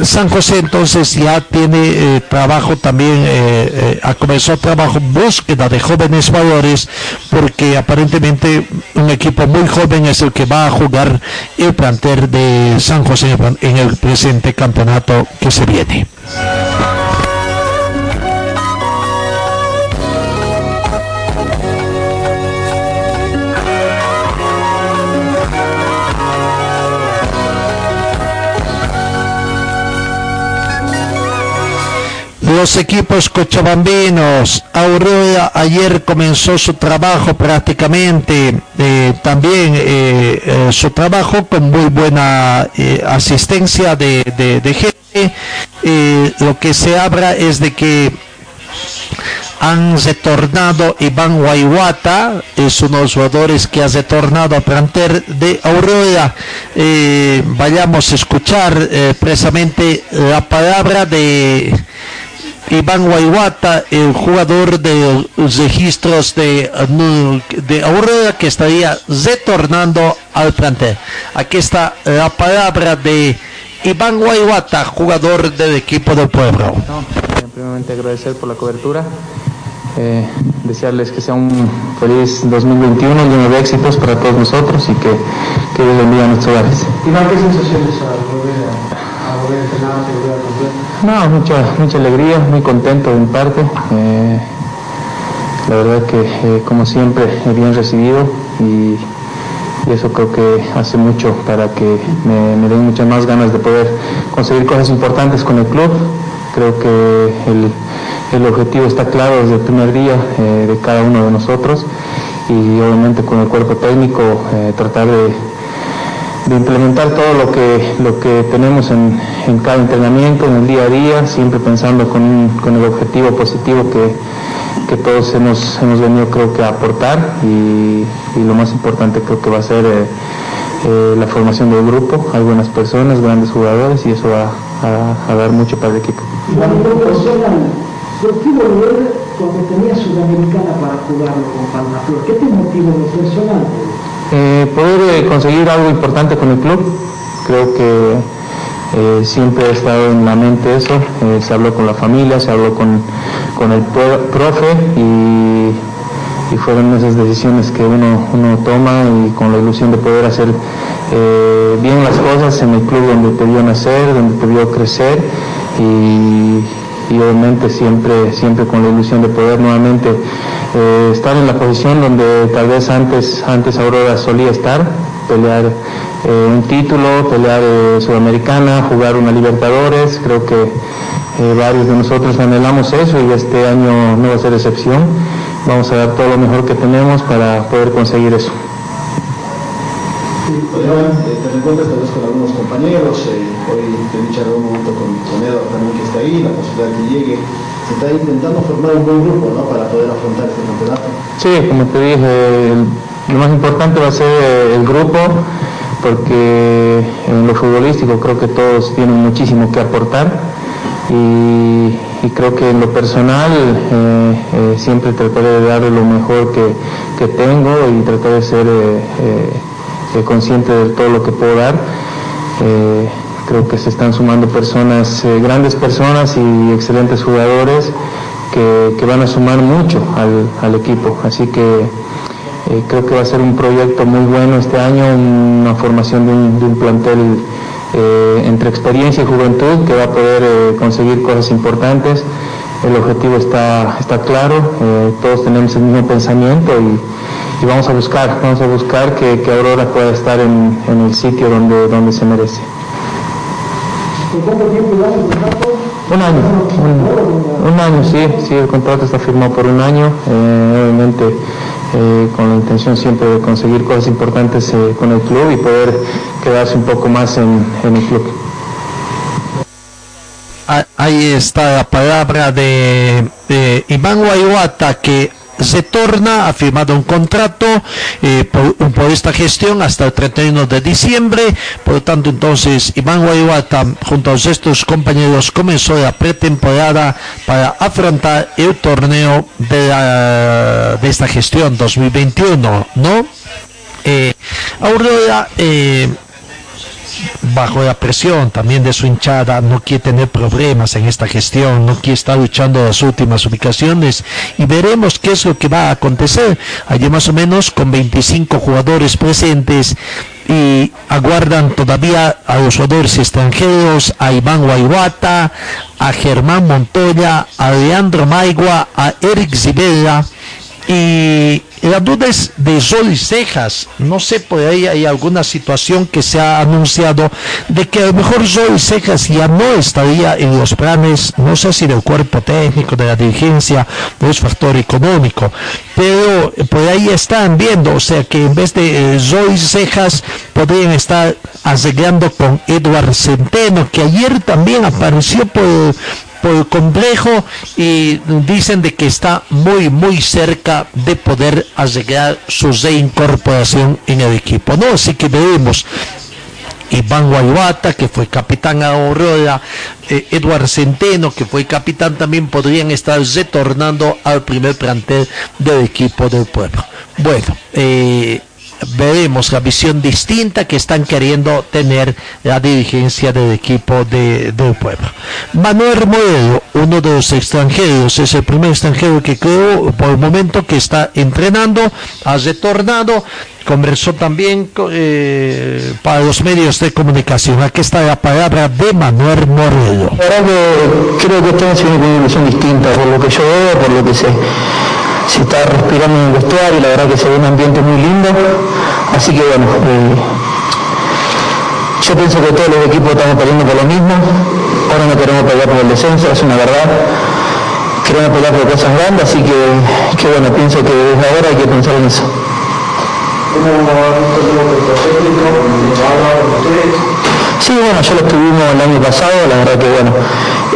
San José entonces ya tiene eh, trabajo también, eh, eh, ha comenzado trabajo, búsqueda de jóvenes valores, porque aparentemente un equipo muy joven es el que va a jugar el planter de San José en el presente campeonato que se viene. Los equipos cochabambinos. Aurora ayer comenzó su trabajo prácticamente, eh, también eh, eh, su trabajo con muy buena asistencia de, gente. lo que se habla es de que han retornado Iván Guayuata, es uno de los jugadores que ha retornado a planter de Aurora. vayamos a escuchar precisamente la palabra de Iván Guayuata, el jugador de los registros de, de Aurora que estaría retornando al plantel. Aquí está la palabra de Iván Guayuata, jugador del equipo del pueblo. primeramente agradecer por la cobertura. Eh, desearles que sea un feliz 2021, lleno de éxitos para todos nosotros y que, que Dios bendiga a nuestros hogares. Iván, ¿qué sensaciones volver a, volver a entrenar, no, mucha, mucha alegría, muy contento de mi parte. Eh, la verdad que, eh, como siempre, bien recibido y, eso creo que hace mucho para que me, den muchas más ganas de poder conseguir cosas importantes con el club. Creo que el, objetivo está claro desde el primer día eh, de cada uno de nosotros y obviamente con el cuerpo técnico tratar de de implementar todo lo que, lo que tenemos en, cada entrenamiento, en el día a día, siempre pensando con, el objetivo positivo que, todos hemos, hemos venido creo que a aportar y, lo más importante creo que va a ser eh, eh, la formación del grupo, hay buenas personas, grandes jugadores y eso va a, dar mucho para el equipo. ¿Por qué volver cuando tenía Sudamericana para jugarlo con Palmaflor? ¿Qué te motivó en personal? Eh, poder eh, conseguir algo importante con el club, creo que eh, siempre ha estado en la mente eso, eh, se habló con la familia, se habló con, con el pro- profe y, fueron esas decisiones que uno, uno toma y con la ilusión de poder hacer bien las cosas en el club donde te vio nacer, donde te vio crecer y, y obviamente siempre, siempre con la ilusión de poder nuevamente eh, estar en la posición donde tal vez antes, antes Aurora solía estar, pelear eh, un título, pelear eh, Sudamericana, jugar una Libertadores, creo que varios de nosotros anhelamos eso y este año no va a ser excepción. Vamos a dar todo lo mejor que tenemos para poder conseguir eso. Adrián, eh, te reencuentras tal vez con algunos compañeros, hoy te dicho algún momento con, ahí, la posibilidad que llegue, se está intentando formar un buen grupo ¿no? para poder afrontar este campeonato. Sí, como te dije, el- lo más importante va a ser eh, el grupo, porque en lo futbolístico creo que todos tienen muchísimo que aportar y, y creo que en lo personal eh, eh, siempre trataré de darle lo mejor que, que tengo y tratar de ser eh, eh, eh, consciente de todo lo que puedo dar. Eh, creo que se están sumando personas, eh, grandes personas y excelentes jugadores que, van a sumar mucho al, equipo. Así que eh, creo que va a ser un proyecto muy bueno este año, una formación de un, plantel eh, entre experiencia y juventud que va a poder conseguir cosas importantes. El objetivo está, claro, todos tenemos el mismo pensamiento y, vamos a buscar, vamos a buscar que, que Aurora pueda estar en, en el sitio donde, donde se merece. ¿Por cuánto tiempo llevas el contrato? Un año, un, un año, sí, sí, el contrato está firmado por un año, eh, obviamente eh, con la intención siempre de conseguir cosas importantes eh, con el club y poder quedarse un poco más en, en el club. Ah, Ahí está la palabra de, de Iván Guayuata que se torna, ha firmado un contrato eh, por, esta gestión hasta el 31 de diciembre. Por lo tanto, entonces, Iván Guayuata, junto a estos compañeros, comenzó la pretemporada para afrontar el torneo de, de esta gestión 2021, ¿no? Eh, eh, bajo la presión también de su hinchada, no quiere tener problemas en esta gestión, no quiere estar luchando las últimas ubicaciones y veremos qué es lo que va a acontecer. Allí más o menos con 25 jugadores presentes y aguardan todavía a los jugadores extranjeros, a Iván Guayuata, a Germán Montoya, a Leandro Maigua, a Eric Zibela y la duda es de Sol y Cejas. No sé, por ahí hay alguna situación que se ha anunciado de que a lo mejor Sol y Cejas ya no estaría en los planes, no sé si del cuerpo técnico, de la dirigencia, o es factor económico. Pero eh, por ahí están viendo, o sea que en vez de eh, Zoe Cejas podrían estar arreglando con Edward Centeno, que ayer también apareció por por complejo y dicen de que está muy muy cerca de poder arreglar su reincorporación en el equipo no así que veremos Iván Guayuata, que fue capitán a Aurora, eh, Eduard Centeno, que fue capitán, también podrían estar retornando al primer plantel del equipo del pueblo. Bueno, eh, veremos la visión distinta que están queriendo tener la dirigencia del equipo de- del pueblo. Manuel Moreno, uno de los extranjeros, es el primer extranjero que creo por el momento que está entrenando, ha retornado, conversó también eh, para los medios de comunicación. Aquí está la palabra de Manuel que creo que están haciendo una distinta, por lo que yo veo, por lo que se, se está respirando en el vestuario, la verdad que se ve un ambiente muy lindo, así que bueno, eh, yo pienso que todos los equipos estamos peleando por lo mismo, ahora no queremos pelear por el descenso, es una verdad, queremos pelear por cosas grandes, así que, que bueno, pienso que desde ahora hay que pensar en eso. Sí, bueno, ya lo estuvimos el año pasado, la verdad que bueno,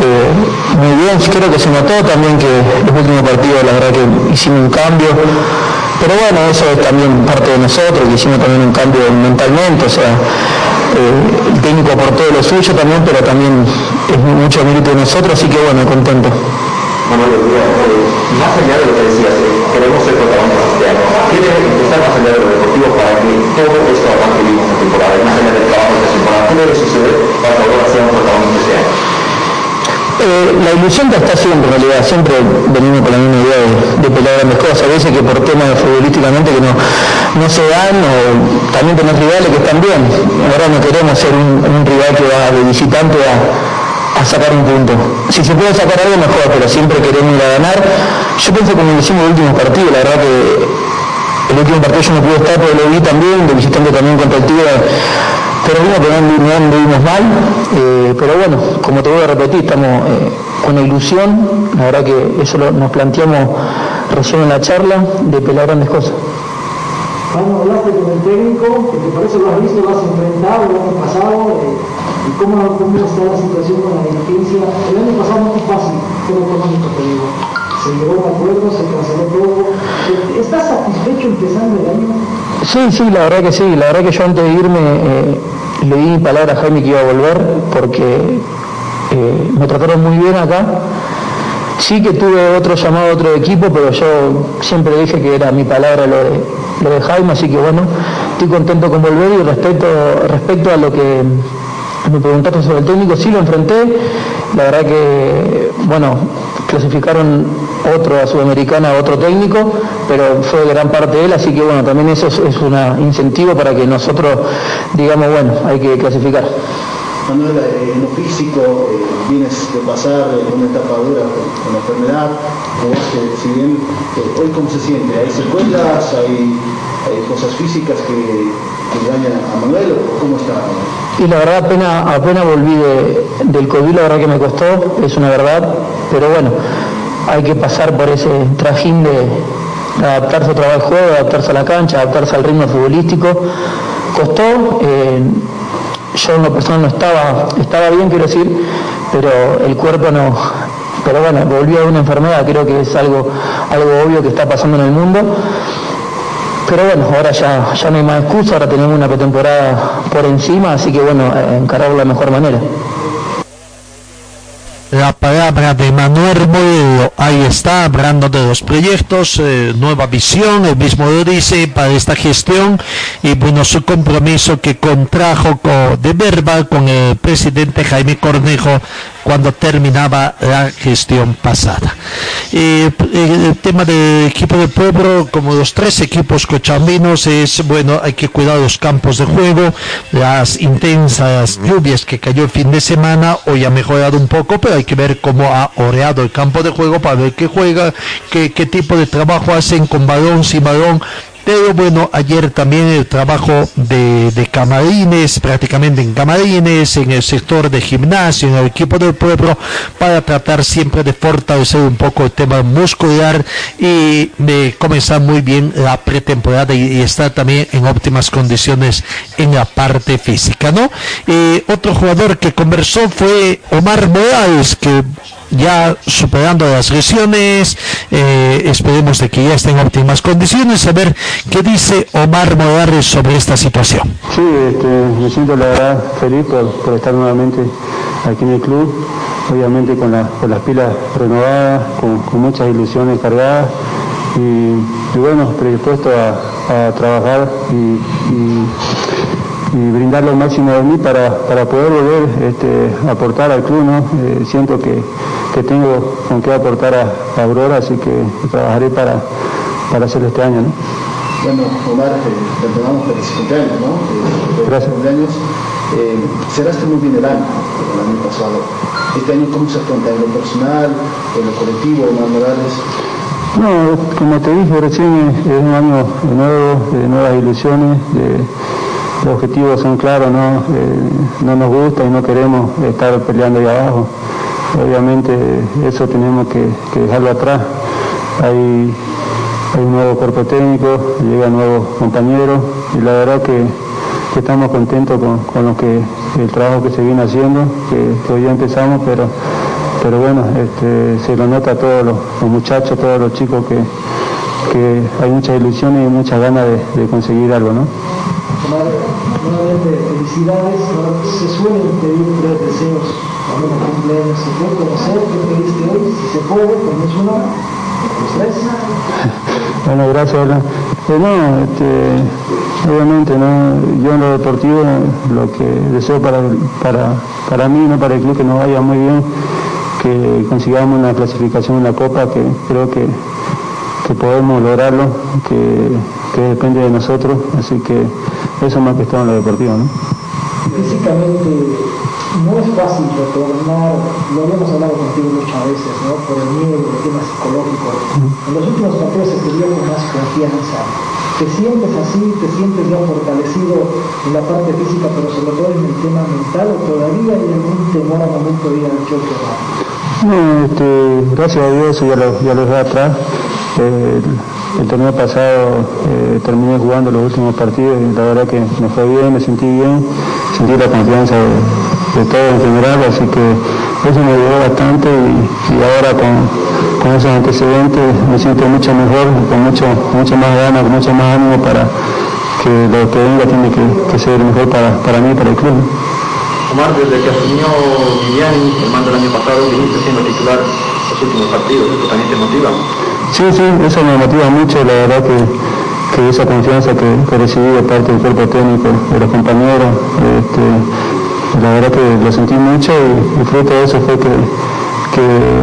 eh, muy bien, creo que se notó también que los últimos partidos, la verdad que hicimos un cambio, pero bueno, eso es también parte de nosotros, que hicimos también un cambio mentalmente, o sea, eh, el técnico aportó lo suyo también, pero también es mucho mérito de nosotros, así que bueno, contento. Eh, más allá de lo que decías, queremos ser protagonistas este año. ¿Quiere empezar más allá de lo deportivo para que todo esto avance bien esta temporada? Y más allá del trabajo de esta temporada, ¿qué debe suceder para que ahora seamos protagonistas este año? La ilusión que está siempre, en realidad, siempre venimos con la misma idea de, de pelear grandes cosas, a veces que por temas futbolísticamente que no, no se dan, o también tenemos rivales que están bien. Ahora no queremos ser un, un rival que va de visitante a, sacar un punto. Si se puede sacar algo mejor, pero siempre queremos ir a ganar. Yo pienso como lo hicimos el último partido, la verdad que el último partido yo no pude estar, pero lo vi también, de visitante también contra el pero bueno, que no anduvimos mal, eh, pero bueno, como te voy a repetir, estamos eh, con ilusión, la verdad que eso lo, nos planteamos recién en la charla, de pelear grandes cosas. Cuando hablaste con el técnico, que por eso lo has visto, lo has enfrentado el año pasado, eh, y cómo, cómo está la situación con la dirigencia. El año pasado no fue fácil, fue económico, te digo. Se llegó a un acuerdo, se canceló todo. ¿Estás satisfecho empezando el año? Sí, sí, la verdad que sí. La verdad que yo antes de irme eh, le di mi palabra a Jaime que iba a volver porque eh, me trataron muy bien acá. Sí que tuve otro llamado a otro equipo, pero yo siempre dije que era mi palabra lo de, lo de Jaime, así que bueno, estoy contento con volver y respecto, respecto a lo que me preguntaste sobre el técnico, sí lo enfrenté, la verdad que, bueno, clasificaron otro a Sudamericana, otro técnico, pero fue gran parte de él, así que bueno, también eso es, un incentivo para que nosotros digamos, bueno, hay que clasificar. Manuel, eh, en lo físico, eh, vienes de pasar eh, una etapa dura con, la enfermedad, eh, si bien eh, hoy cómo se siente, ¿hay secuelas, hay, hay cosas físicas que, dañan a Manuel o cómo está? Y la verdad apenas, apenas volví de- del COVID, la verdad que me costó, es una verdad, pero bueno, hay que pasar por ese trajín de adaptarse otra vez al juego, adaptarse a la cancha, adaptarse al ritmo futbolístico. Costó, eh, yo en lo personal no estaba, estaba bien quiero decir, pero el cuerpo no, pero bueno, volví a una enfermedad, creo que es algo, algo obvio que está pasando en el mundo. Pero bueno, ahora ya, ya no hay más excusa, ahora tenemos una pretemporada por encima, así que bueno, eh, encararlo de la mejor manera. La palabra de Manuel Modelo, ahí está, hablando de los proyectos, eh, nueva visión, el mismo dice para esta gestión y bueno, su compromiso que contrajo co- de verbal con el presidente Jaime Cornejo cuando terminaba la gestión pasada. Eh, el tema del equipo de pueblo, como los tres equipos cochambinos, es bueno, hay que cuidar los campos de juego, las intensas lluvias que cayó el fin de semana, hoy ha mejorado un poco, pero hay que ver cómo ha oreado el campo de juego para ver qué juega, qué, qué tipo de trabajo hacen con balón, sin balón. Pero bueno, ayer también el trabajo de, de camarines, prácticamente en camarines, en el sector de gimnasio, en el equipo del pueblo, para tratar siempre de fortalecer un poco el tema muscular y de comenzar muy bien la pretemporada y, y estar también en óptimas condiciones en la parte física, ¿no? Eh, otro jugador que conversó fue Omar Morales, que ya superando las lesiones, eh, esperemos de que ya esté en óptimas condiciones, a ver qué dice Omar Morales sobre esta situación. Sí, este, me siento la verdad feliz por, estar nuevamente aquí en el club, obviamente con, la- con las pilas renovadas, con, muchas ilusiones cargadas y, y bueno, predispuesto a, trabajar y- y brindar lo máximo de mí para, para poder volver este, aportar al club. ¿no? Eh, siento que, que tengo con qué aportar a, a Aurora, así que trabajaré para, para hacerlo este año. ¿no? Bueno, Omar, te tomamos feliz cumpleaños, ¿no? Eh, Gracias. cumpleaños. Eh, cerraste muy bien el año, el año pasado. Este año, ¿cómo se afronta en lo personal, en lo colectivo, Omar Morales? No, como te dije recién, es un año nuevo, de nuevas ilusiones, de- los objetivos son claros, ¿no? Eh, no nos gusta y no queremos estar peleando ahí abajo. Obviamente eso tenemos que, dejarlo atrás. Hay, un nuevo cuerpo técnico, llegan nuevos compañeros y la verdad que, estamos contentos con, lo que el trabajo que se viene haciendo, que, que hoy ya empezamos, pero pero bueno, este, se lo nota a todos los, los muchachos, todos los chicos que, que hay muchas ilusiones y muchas ganas de, de conseguir algo, ¿no? Omar, nuevamente felicidades. Ahora, se suelen pedir tres deseos También el cumpleaños, se puede conocer qué pediste hoy, si se puede, permiso uno, los tres. Bueno, gracias. Eh, no, este, obviamente, ¿no? yo en lo deportivo lo que deseo para, para, para mí, no para el club, que nos vaya muy bien, que consigamos una clasificación en la Copa, que creo que, que podemos lograrlo, que, que depende de nosotros, así que eso más que todo en lo deportivo. ¿no? Físicamente no es fácil retornar, lo habíamos hablado contigo muchas veces, ¿no? por el miedo, el tema psicológico. En los últimos partidos se te dio con más confianza. ¿Te sientes así? ¿Te sientes ya fortalecido en la parte física, pero sobre todo en el tema mental? ¿O todavía hay algún temor al momento de ir al choque? No, este, gracias a Dios ya lo, ya lo atrás. Eh, el torneo pasado eh, terminé jugando los últimos partidos y la verdad que me fue bien, me sentí bien, sentí la confianza de, de todos en general, así que eso me ayudó bastante y, ahora con, con, esos antecedentes me siento mucho mejor, con mucho, mucho más ganas, con mucho más ánimo para que lo que venga tiene que, ser mejor para, para mí y para el club. Omar, desde que asumió Viviani, el mando el año pasado, viniste siendo titular los últimos partidos, ¿esto también te motiva? Sí, sí, eso me motiva mucho, la verdad que, esa confianza que, recibí de parte del cuerpo técnico, de los compañeros, este, la verdad que lo sentí mucho y, y fruto de eso fue que,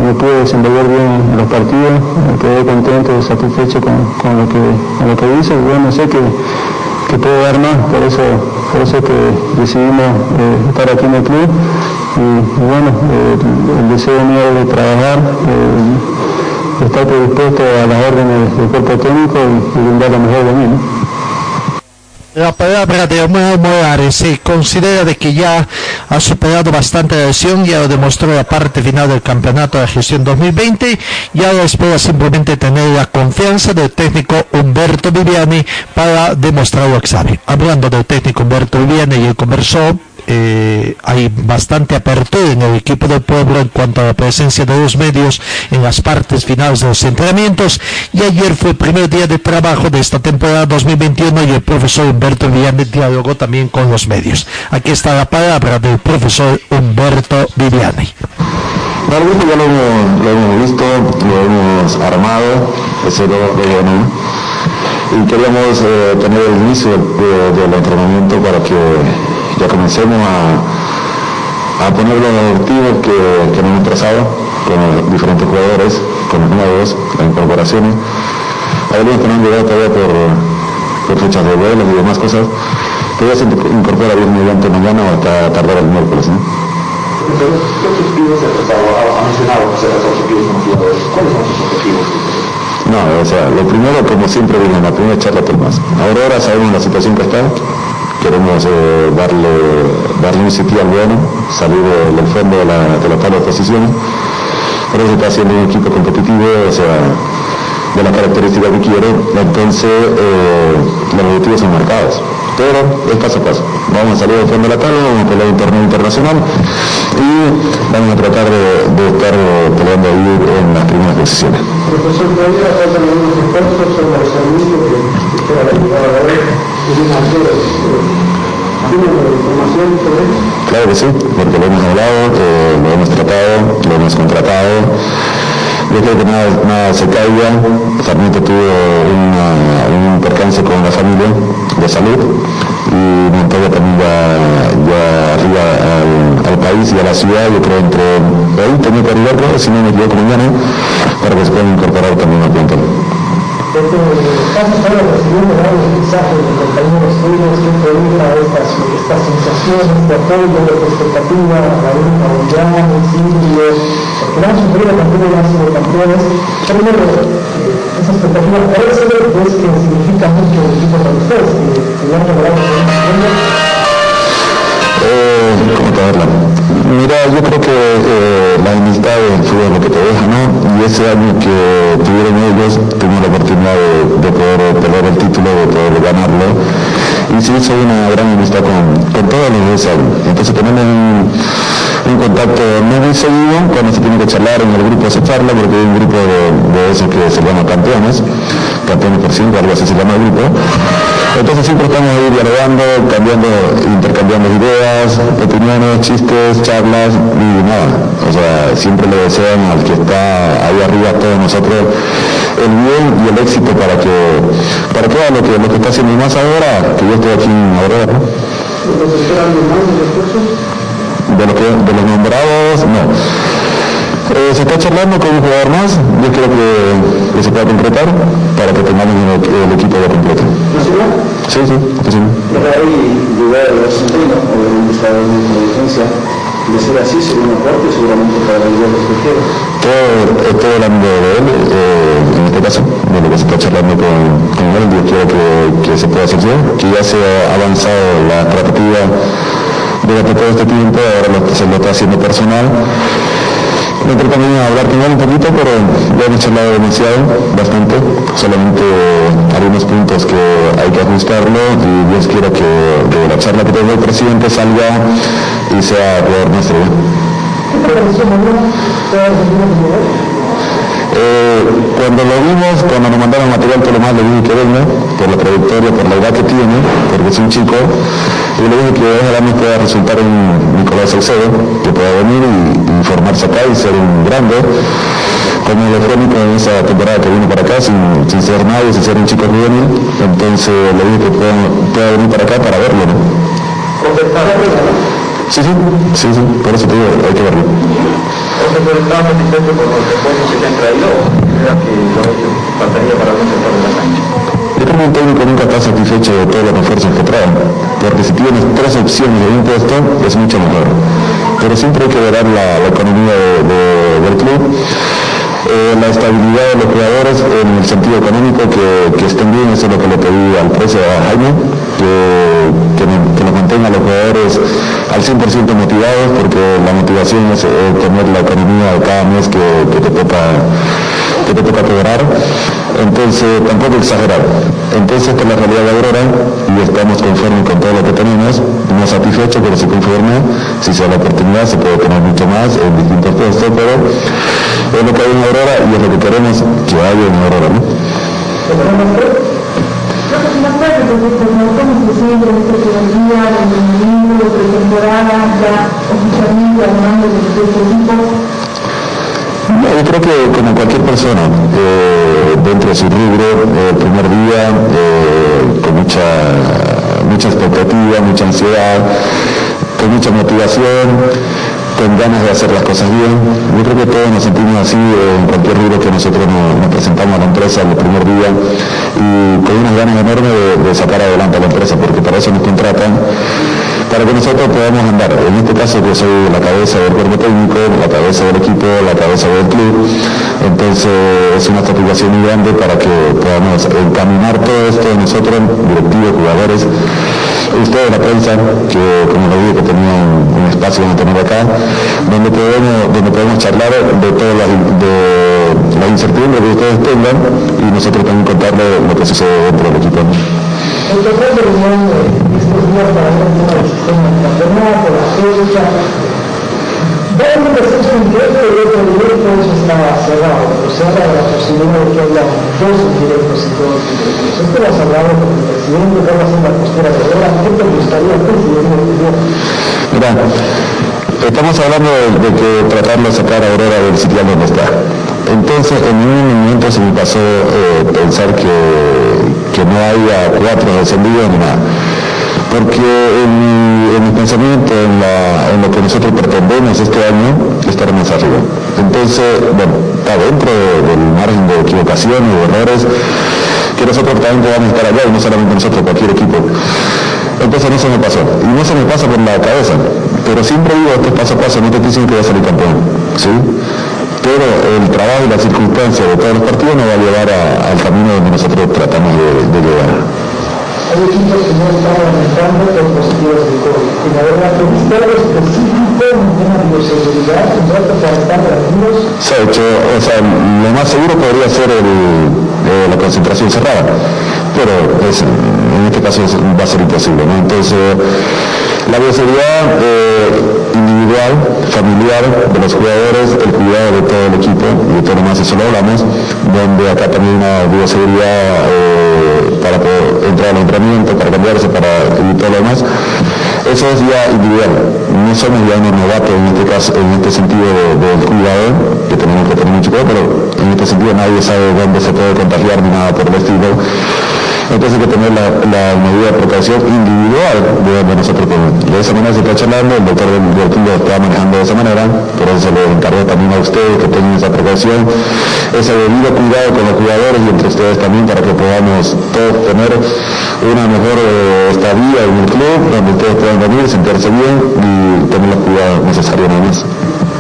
me pude desenvolver bien en los partidos, quedé contento satisfecho con, lo que, con lo que hice y bueno, sé que, que puedo dar más, por eso, por eso que decidimos eh, estar aquí en el club y, bueno, eh, el, deseo mío de trabajar, eh, estar predispuesto a las órdenes del cuerpo técnico y, brindar lo mejor de mí. ¿no? La palabra de Omar Morales considera de que ya ha superado bastante la lesión, ya lo demostró la parte final del campeonato de gestión 2020 y ahora espera simplemente tener la confianza del técnico Humberto Viviani para demostrar lo que sabe. Hablando del técnico Humberto Viviani el conversó, eh, hay bastante apertura en el equipo del pueblo en cuanto a la presencia de los medios en las partes finales de los entrenamientos y ayer fue el primer día de trabajo de esta temporada 2021 y el profesor Humberto Viviani dialogó también con los medios. Aquí está la palabra del profesor Humberto Viviani. No, el grupo ya lo hemos, lo hemos visto, lo hemos armado, eso es lo, lo bueno. Y queríamos eh, tener el inicio de, del entrenamiento para que ya comencemos a, a poner los objetivos que, que nos hemos trazado con los diferentes jugadores, con los nuevos, las incorporaciones. Algunos que no han llegado todavía por, por fechas de vuelos y demás cosas, pero ya se incorpora bien mediante mañana o hasta tardar el miércoles. ¿no? ¿Qué objetivos ha trazado? Ha mencionado que se objetivos como jugadores. ¿Cuáles son sus objetivos? No, o sea, lo primero, como siempre digo en la primera charla, más. Ahora sabemos la situación que está, queremos eh, darle, darle un sitio bueno, salir del, fondo de la, de la tabla de posiciones. Por eso está haciendo un equipo competitivo, o sea, de las características que quiere, entonces eh, los objetivos son marcados. Pero es paso a paso. Vamos a salir del fondo de la tabla, vamos a pelear un torneo internacional y vamos a tratar de, de estar peleando ahí en las primeras posiciones. Profesor, algunos esfuerzos sobre el servicio que espera la llegada de hoy y de una ¿Tiene información sobre eso? Claro que sí, porque lo hemos hablado, eh, lo hemos tratado, lo hemos contratado. Yo creo que nada, nada se caiga. Sarmiento tuvo un percance con la familia de salud y Montoya también ya, ya arriba al, país y a la ciudad, yo creo entre hoy tenía que arribar, si no me equivoco mañana, para que se puedan incorporar también al plantel. Estás ahora recibiendo varios mensajes de compañeros tuyos que provoca estas, estas sensaciones de apoyo, de expectativa, la única mundial, el Silvio, porque han sufrido también y han sido campeones. Primero, esa expectativa parece pues, que significa mucho el equipo para ustedes, que, que lo han logrado eh, ¿Cómo te verla? Mira, yo creo que eh, la amistad es lo que te deja, ¿no? Y ese año que tuvieron ellos, tuvimos la oportunidad de, de poder pelear el título, de poder ganarlo. Y se hizo una gran amistad con, con todos los año. Entonces tenemos un, un contacto muy seguido, cuando se tiene que charlar en el grupo se charla, porque hay un grupo de, de esos que se llaman campeones, campeones por cinco, algo así se llama el grupo. Entonces siempre estamos ahí dialogando, cambiando, intercambiando ideas, opiniones, chistes, charlas y nada. O sea, siempre le desean al que está ahí arriba, a todos nosotros, el bien y el éxito para que, para que lo que, lo que está haciendo y más ahora, que yo estoy aquí en Aurora. ¿no? De, lo que, de los nombrados, no. Eh, se está charlando con un jugador más, yo creo que, que se pueda concretar para que tengamos el, el equipo de completo. Sí, sí, sí. sí. Pero ahí llegar a los argentinos, obviamente está en una defensa, de ser así sería un aporte seguramente para la ayuda extranjera. Todo, eh, todo ámbito de él, eh, en este caso, de lo que se está charlando con, con él, yo quiero que, que se pueda hacer que ya se ha avanzado la tratativa durante todo este tiempo, ahora lo, se lo está haciendo personal. Me a hablar él un poquito, pero ya hemos charlado demasiado, bastante, solamente algunos puntos que hay que ajustarlo y Dios quiera que de la charla que tengo el presidente salga y sea jugador nuestro. Eh, cuando lo vimos, cuando nos mandaron material, todo lo más le dije que venga, por la trayectoria, por la edad que tiene, porque es un chico, y le dije que ojalá pueda resultar un Nicolás Salcedo, que pueda venir y, y formarse acá y ser un grande, como lo fue en esa temporada que vino para acá, sin, sin ser nadie, sin ser un chico juvenil, entonces le dije que pueda, pueda venir para acá para verlo, ¿no? Sí, sí, sí, sí, por eso te digo, hay que verlo. ¿estás satisfecho con los refuerzos que te han traído o creas que lo hecho faltaría para algún sector de la cancha? Yo creo que un técnico nunca está satisfecho de todos los refuerzos que traen, porque si tienes tres opciones de un puesto, es mucho mejor. Pero siempre hay que ver la, economía de- de- del club, eh, la estabilidad de los jugadores en el sentido económico, que, estén bien, eso es lo que le pedí al precio a Jaime, que, que, que nos mantenga a los jugadores al 100% motivados, porque la motivación es eh, tener la economía de cada mes que, que te toca que te toca cobrar, entonces tampoco exagerar. Entonces esta es la realidad de Aurora y estamos conformes con todo lo que tenemos, no satisfechos, pero sí conformes, si se da la oportunidad se puede tener mucho más en distintos puestos, pero es lo que hay en Aurora y es lo que queremos que haya en Aurora. ¿no? Yo creo que como cualquier persona, eh, dentro de su rubro, eh, el primer día, eh, con mucha, mucha expectativa, mucha ansiedad, con mucha motivación, con ganas de hacer las cosas bien. Yo creo que todos nos sentimos así eh, en cualquier rubro que nosotros nos, presentamos a la empresa el primer día y con unas ganas enormes de sacar adelante a la empresa, porque para eso nos contratan para que nosotros podamos andar. En este caso yo soy la cabeza del cuerpo técnico, la cabeza del equipo, la cabeza del club, entonces es una satisfacción muy grande para que podamos encaminar todo esto nosotros, directivos, jugadores, ustedes la prensa, que como lo dije que tenía un, espacio donde tener acá, donde podemos, donde podemos charlar de todas las, de las incertidumbres que ustedes tengan y nosotros también contarles lo que sucede dentro del equipo. El total de reunión de estos días para ver el tema del sistema de campeonato, la fecha, una impresión indirecta y otro directo, eso está cerrado, pero se habla de la posibilidad de que haya dos indirectos y dos directos. Esto lo has hablado con el presidente, ¿cuál va a ser la postura de ahora? ¿Qué te gustaría ti si opinión? Mira, estamos hablando de, de que tratarlo de sacar a Aurora del sitio donde está. Entonces, en ningún momento se me pasó eh, pensar que, no haya cuatro descendidos ni nada. Porque en mi, en mi pensamiento, en, lo que nosotros pretendemos este año, estar más arriba. Entonces, bueno, está dentro de- del margen de equivocación y de errores que nosotros también podamos estar allá y no solamente nosotros, cualquier equipo. Entonces no se me pasó. Y no se me pasa por la cabeza. Pero siempre digo, esto es paso a paso, no te diciendo que voy a salir campeón. ¿sí? Pero el trabajo y las circunstancias de todos los partidos nos va a llevar a- al camino donde nosotros tratamos de, de llegar. Hay equipos que no están aumentando con positivos de COVID. Y la verdad, ¿tuviste algo específico en tema de bioseguridad, un trato para estar tranquilos? Se ha hecho, o sea, lo más seguro podría ser el, eh, la concentración cerrada, pero en este caso va a ser imposible, ¿no? Entonces, La bioseguridad eh, individual, familiar de los jugadores, el cuidado de todo el equipo y de todo lo más, eso lo hablamos, donde acá también una bioseguridad eh, para poder entrar al entrenamiento, para cambiarse, para y todo lo demás. Eso es ya individual. No somos ya unos novatos en este caso, en este sentido del cuidado, que tenemos que tener mucho cuidado, pero en este sentido nadie sabe dónde se puede contagiar ni nada por el estilo. Entonces hay que tener la, medida de precaución individual de nosotros tenemos. De esa manera se está charlando, el doctor del, lo está manejando de esa manera, por eso se lo encargo también a ustedes que tengan esa precaución, ese debido cuidado con los jugadores y entre ustedes también para que podamos todos tener una mejor eh, estadía en el club, donde ustedes puedan venir, sentirse bien y tener los cuidados necesarios en eso.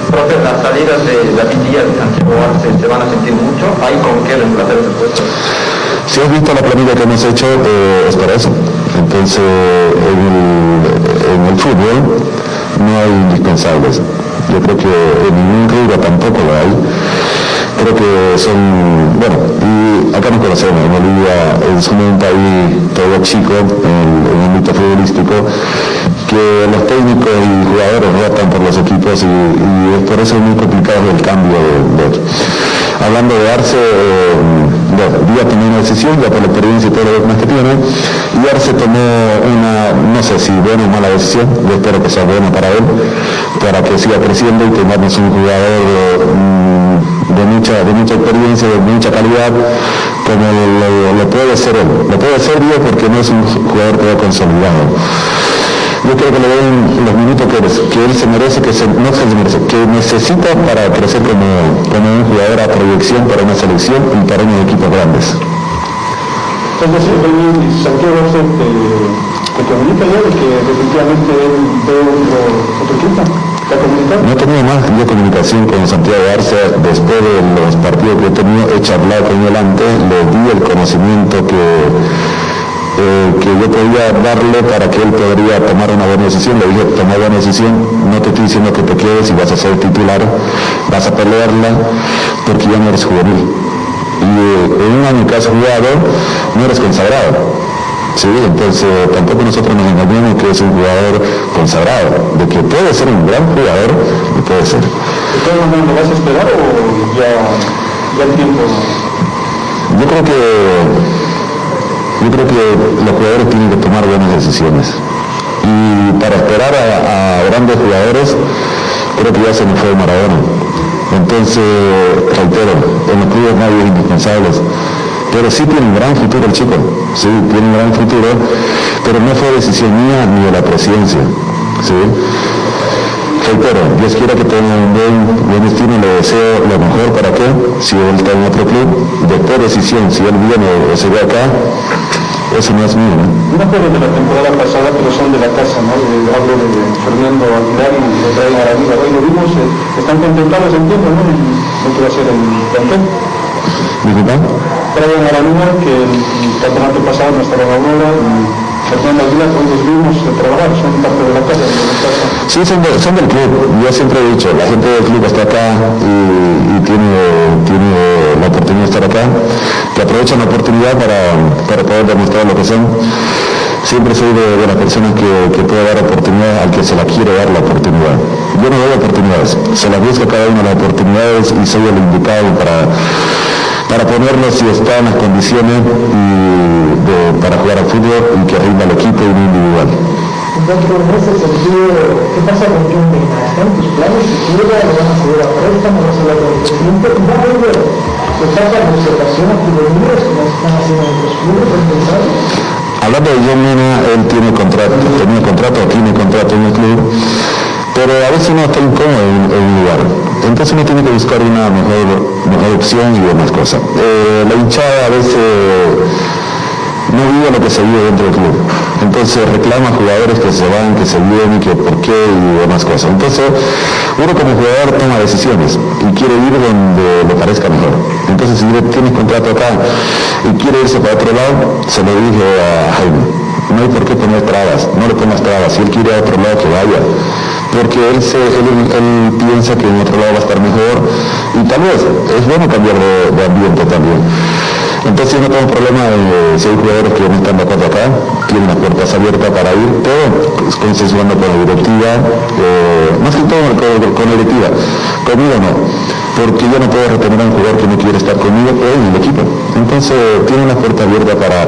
Profe, las salidas de la pitilla de Santiago se, se van a sentir mucho. ¿Hay con qué reemplazar ese puesto? Si has visto la planilla que hemos hecho, eh, es para eso. Entonces, en el, fútbol no hay indispensables. Yo creo que en ningún rubro tampoco lo hay. Creo que son, bueno, y acá nos conocemos, en Bolivia es un país todo chico en, el ámbito futbolístico, que los técnicos y jugadores votan por los equipos y, es por eso muy complicado el cambio de, hablando de Arce, eh, Díaz tomó una decisión, ya por la experiencia y todo lo demás que tiene, y Arce tomó una, no sé si buena o mala decisión, yo espero que sea buena para él, para que siga creciendo y tengamos un jugador mm, de, mucha, de mucha experiencia, de mucha calidad, como lo, puede ser él. Lo puede ser Díaz porque no es un jugador que consolidado yo creo que le den los minutos que, que él se merece, que se, no se merece, que necesita para crecer como, como un jugador a proyección para una selección y para unos equipos grandes. Entonces, Santiago te, te comunica ya de que definitivamente él ve otro, equipo. No he tenido más de comunicación con Santiago Arce después de los partidos que he tenido, he charlado con él antes, le di el conocimiento que eh, que yo podía darle para que él podría tomar una buena decisión. Le dije, toma buena decisión, no te estoy diciendo que te quedes y vas a ser titular, vas a pelearla porque ya no eres juvenil. Y eh, en un año que has jugado, no eres consagrado. Sí, entonces tampoco nosotros nos engañamos que es un jugador consagrado, de que puede ser un gran jugador, y puede ser. ¿Lo vas a esperar o ya, ya el tiempo? Yo creo que yo creo que los jugadores tienen que tomar buenas decisiones. Y para esperar a, grandes jugadores, creo que ya se nos fue Maradona. Entonces, reitero, en los clubes nadie es indispensable. Pero sí tiene un gran futuro el chico, sí, tiene un gran futuro, pero no fue decisión mía ni de la presidencia. ¿sí? Reitero, Dios quiera que tenga un buen, destino, le deseo lo mejor para que, si él está en otro club, después decisión, si él viene o se ve acá, eso no es mío. ¿no? No fueron de la temporada pasada, pero son de la casa, ¿no? hablo de Fernando Aguilar y de Aranida. Hoy lo vimos, eh, están contemplados en tiempo, ¿no? Va a ser el plantel. ¿Disculpa? Brian Aranida, que el campeonato pasado no estaba en la y Son de. De. Sí, son, de, son, del club. Yo siempre he dicho, la gente del club está acá y, tiene, tiene la oportunidad de estar acá que aprovechan la oportunidad para, para poder demostrar lo que son. Siempre soy de, las personas que, que, puede dar oportunidad al que se la quiere dar la oportunidad. Yo no doy oportunidades, se las busco a cada de las oportunidades y soy el indicado para, para ponerlo si está en las condiciones y de, para jugar al fútbol y que rinda el equipo y no individual. Doctor, en ese sentido, ¿qué pasa con John Mena? ¿Están tus planes? Si quiera, lo van a subir a préstamo, vas a hablar con el presidente, va a volver Hablando de John Mena, él tiene contrato, tenía contrato, tiene contrato en el club, pero a veces no está incómodo en, un lugar. Entonces uno tiene que buscar una mejor, mejor opción y demás cosas. Eh, la hinchada a veces no vive lo que se vive dentro del club. Entonces reclama jugadores que se van, que se vienen, que por qué y demás cosas. Entonces uno como jugador toma decisiones y quiere ir donde le parezca mejor. Entonces si tienes contrato acá y quiere irse para otro lado, se lo dije a Jaime. No hay por qué poner trabas, no le pongas trabas. Si él quiere a otro lado, que vaya porque él, se, él, piensa que en otro lado va a estar mejor y tal vez es bueno cambiar de ambiente también. Entonces no tengo problema de si hay jugadores que no están de acá, tienen las puertas abiertas para ir, todo consensuando con la directiva, eh, más que todo con, la directiva, conmigo no, porque yo no puedo retener a un jugador que no quiere estar conmigo o en el equipo. Entonces tienen las puertas abiertas para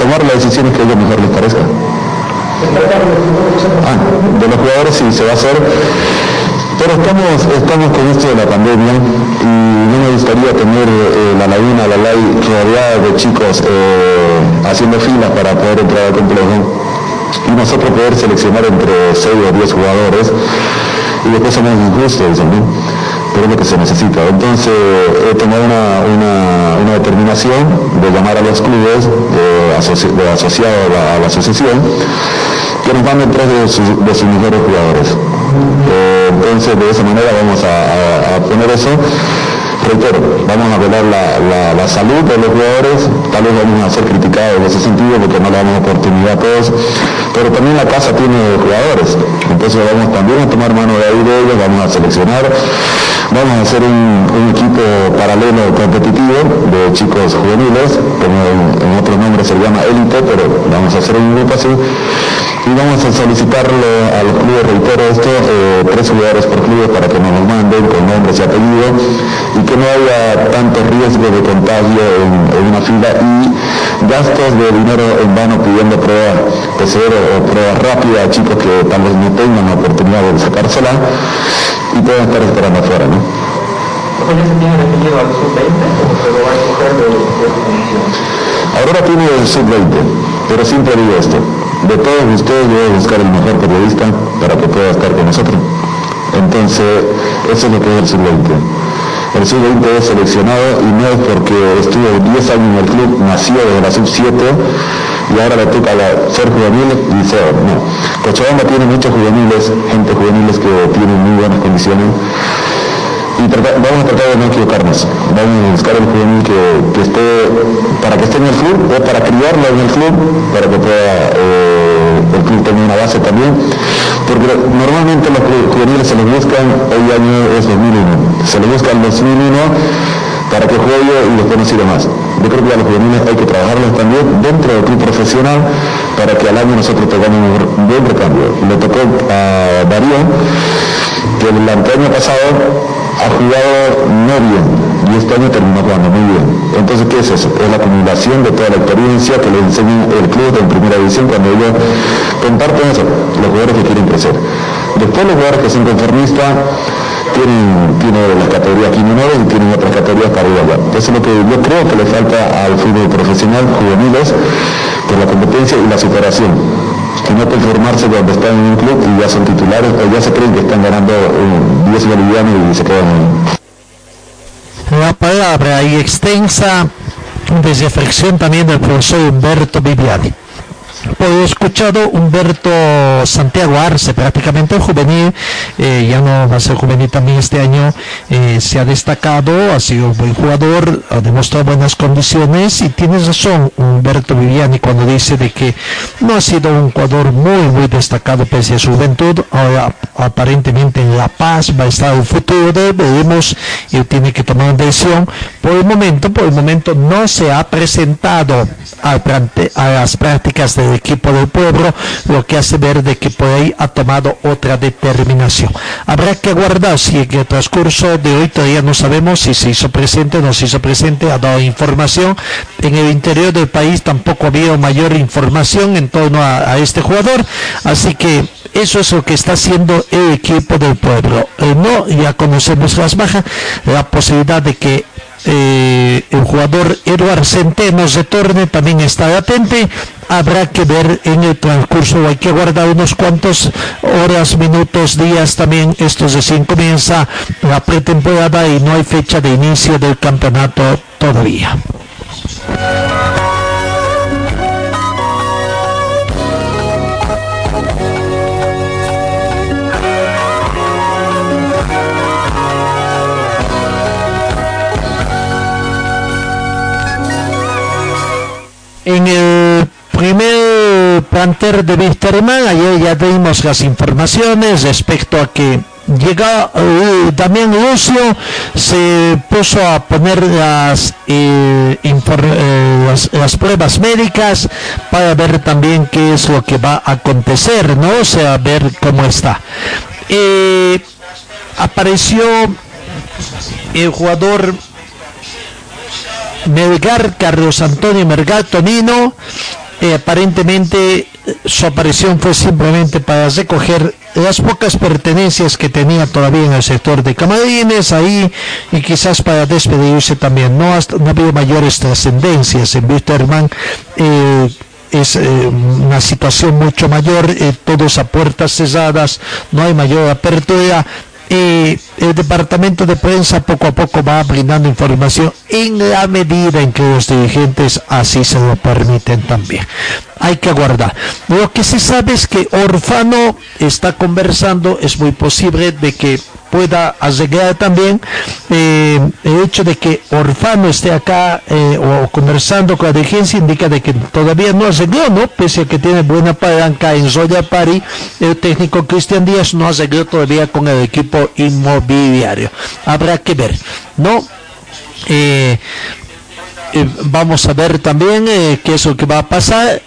tomar las decisiones que a ellos mejor les parezca. Ah, de los jugadores sí se va a hacer pero estamos, estamos con esto de la pandemia y no me gustaría tener eh, la laguna, la ley rodeada de chicos eh, haciendo filas para poder entrar al complejo y nosotros poder seleccionar entre 6 o 10 jugadores y después somos injustos también es lo que se necesita. Entonces he tomado una, determinación de llamar a los clubes eh, asociados a la, asociación que nos manden tres de sus, de mejores jugadores. Eh, entonces de esa manera vamos a, poner eso. Reitero, vamos a velar la, salud de los jugadores, tal vez vamos a ser criticados en ese sentido porque no le damos oportunidad a todos, pero también la casa tiene jugadores, entonces vamos también a tomar mano de ahí de ellos, vamos a seleccionar, vamos a hacer un, equipo paralelo competitivo de chicos juveniles, como en, otro nombre se llama élite, pero vamos a hacer un grupo así. Y vamos a solicitarle al club, reitero esto, eh, tres jugadores por club para que nos lo manden con nombres y apellidos y que no haya tanto riesgo de contagio en, una fila y gastos de dinero en vano pidiendo pruebas PCR o pruebas rápidas a chicos que tal vez no tengan la oportunidad de sacársela y puedan estar esperando afuera. ¿no? tiene definido al sub-20 o se lo va a escoger de, Aurora tiene el sub-20, pero siempre digo esto de todos ustedes voy a buscar el mejor periodista para que pueda estar con nosotros. Entonces, eso es lo que es el sub-20. El sub-20 es seleccionado y no es porque estuvo 10 años en el club, nació desde la sub-7 y ahora le toca ser juvenil y no. Cochabamba tiene muchos juveniles, gente juveniles que tienen muy buenas condiciones y vamos a tratar de no equivocarnos. Vamos a buscar el juvenil que, esté, para que esté en el club o para criarlo en el club, para que pueda eh, el club tenga una base también. Porque normalmente los juveniles se les buscan, hoy año es 2001, se les buscan 2001 para que juegue y después no sirve más. Yo creo que a los juveniles hay que trabajarlos también dentro del club profesional para que al año nosotros tengamos un buen recambio. Le tocó a Darío que el año pasado ha jugado no bien y este año terminó jugando muy bien. Entonces, ¿qué es eso? Es la acumulación de toda la experiencia que le enseña el club en primera división cuando ellos comparten eso, los jugadores que quieren crecer. Después los jugadores que son conformistas tienen, tienen las categorías aquí menores y tienen otras categorías para ir allá. Eso es lo que yo creo que le falta al fútbol profesional juveniles por la competencia y la superación que no pueden formarse cuando están en un club y ya son titulares o ya se creen que están ganando 10 eh, bolivianos y se quedan en... La palabra y extensa desde reflexión también del profesor Humberto Viviani. He escuchado Humberto Santiago Arce, prácticamente juvenil, eh, ya no va a ser juvenil también este año, eh, se ha destacado, ha sido un buen jugador, ha demostrado buenas condiciones y tienes razón Humberto Viviani cuando dice de que no ha sido un jugador muy muy destacado pese a su juventud, ahora aparentemente en La Paz va a estar un futuro, veremos, y tiene que tomar una decisión, por el momento, por el momento no se ha presentado a, a las prácticas de equipo del pueblo, lo que hace ver de que por ahí ha tomado otra determinación. Habrá que aguardar si en el transcurso de hoy todavía no sabemos si se hizo presente o no se hizo presente, ha dado información. En el interior del país tampoco había mayor información en torno a, este jugador, así que eso es lo que está haciendo el equipo del pueblo. Eh, no, ya conocemos las bajas, la posibilidad de que eh, el jugador Eduard Centeno se torne también está latente habrá que ver en el transcurso hay que guardar unos cuantos horas minutos días también estos recién comienza la pretemporada y no hay fecha de inicio del campeonato todavía. En el primer planter de Wisterman, ayer ya dimos las informaciones respecto a que llega eh, también Lucio se puso a poner las, eh, eh, las, las pruebas médicas para ver también qué es lo que va a acontecer no o sea ver cómo está. Eh, apareció el jugador Melgar Carlos Antonio Melgar Tonino eh, aparentemente su aparición fue simplemente para recoger las pocas pertenencias que tenía todavía en el sector de Camarines ahí y quizás para despedirse también. No, hasta- no ha habido mayores trascendencias en Wisterman. eh, es eh, una situación mucho mayor, eh, todos a puertas cesadas, no hay mayor apertura. Eh, el departamento de prensa poco a poco va brindando información en la medida en que los dirigentes así se lo permiten también. Hay que aguardar. Lo que se sabe es que Orfano está conversando, es muy posible de que pueda arreglar también eh, el hecho de que Orfano esté acá eh, o conversando con la dirigencia indica de que todavía no arregló, ¿no? Pese a que tiene buena palanca en Zoya Pari, el técnico Cristian Díaz no arregló todavía con el equipo inmobiliario. Habrá que ver, ¿no? Eh, vamos a ver también qué es lo que va a pasar.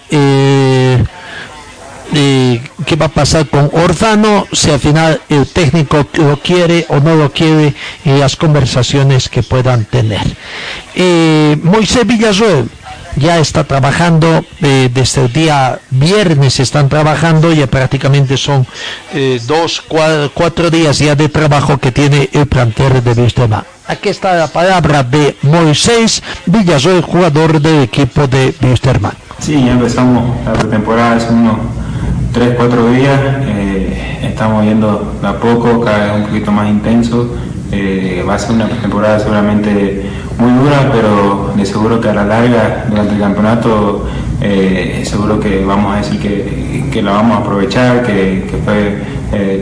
Eh, qué va a pasar con Orfano, si al final el técnico lo quiere o no lo quiere y las conversaciones que puedan tener. Eh, Moisés Villasuel ya está trabajando eh, desde el día viernes están trabajando ya prácticamente son eh, dos cua- cuatro días ya de trabajo que tiene el plantel de Vistema aquí está la palabra de Moisés Villasuel jugador del equipo de Wisterman Sí, ya empezamos la pretemporada hace unos 3, 4 días. eh, estamos yendo de a poco, cada vez un poquito más intenso. eh, va a ser una pretemporada seguramente muy dura, pero de seguro que a la larga, durante el campeonato, eh, seguro que vamos a decir que, que la vamos a aprovechar, que, que fue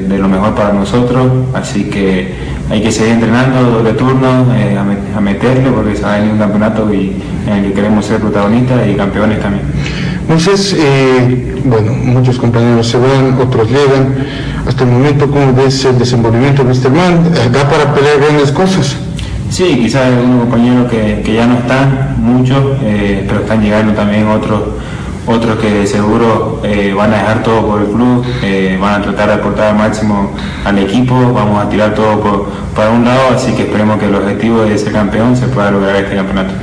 de lo mejor para nosotros. Así que hay que seguir entrenando doble turno, a, met- a meterle, porque se va un campeonato y, en el que queremos ser protagonistas y campeones también. Moisés, eh, bueno, muchos compañeros se van, otros llegan. Hasta el momento, ¿cómo ves el desenvolvimiento de Wisterman? Eh, ¿Da para pelear grandes cosas? Sí, quizás algunos compañeros que, que ya no están, muchos, eh, pero están llegando también otros otros que seguro eh, van a dejar todo por el club, eh, van a tratar de aportar al máximo al equipo, vamos a tirar todo por, para un lado, así que esperemos que el objetivo de ser campeón se pueda lograr este campeonato.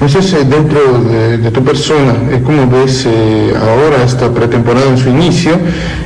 Eh, dentro de, tu persona, eh, ¿cómo ves ahora esta pretemporada en su inicio?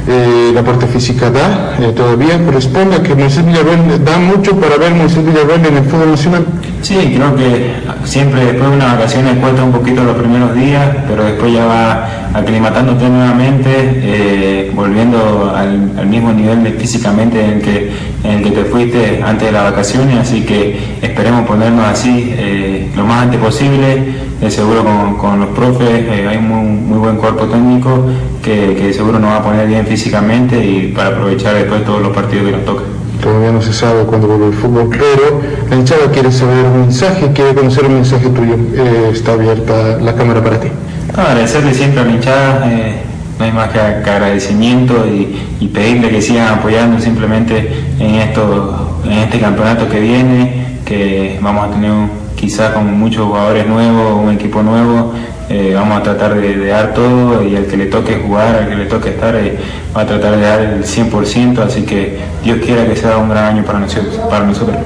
Eh, la parte física da, eh, todavía corresponde a que Moisés Villarreal da mucho para ver Moisés Villarreal en el fútbol nacional. Sí, creo que siempre después de unas vacaciones cuesta un poquito los primeros días, pero después ya va aclimatándote nuevamente, eh, volviendo al, al mismo nivel de físicamente en el, que, en el que te fuiste antes de las vacaciones, así que esperemos ponernos así eh, lo más antes posible, de seguro con, con los profes, eh, hay un muy, muy buen cuerpo técnico que, que seguro nos va a poner bien físicamente y para aprovechar después todos los partidos que nos tocan. Todavía no se sabe cuándo vuelve el fútbol, pero la hinchada quiere saber un mensaje, quiere conocer un mensaje tuyo. Eh, está abierta la cámara para ti. No, agradecerle siempre a la hinchada, eh, no hay más que, que agradecimiento y, y pedirle que sigan apoyando simplemente en, esto, en este campeonato que viene, que vamos a tener un- quizás con muchos jugadores nuevos, un equipo nuevo, eh, vamos a tratar de, de dar todo y al que le toque jugar, al que le toque estar, eh, va a tratar de dar el 100%, así que Dios quiera que sea un gran año para nosotros. Para nosotros.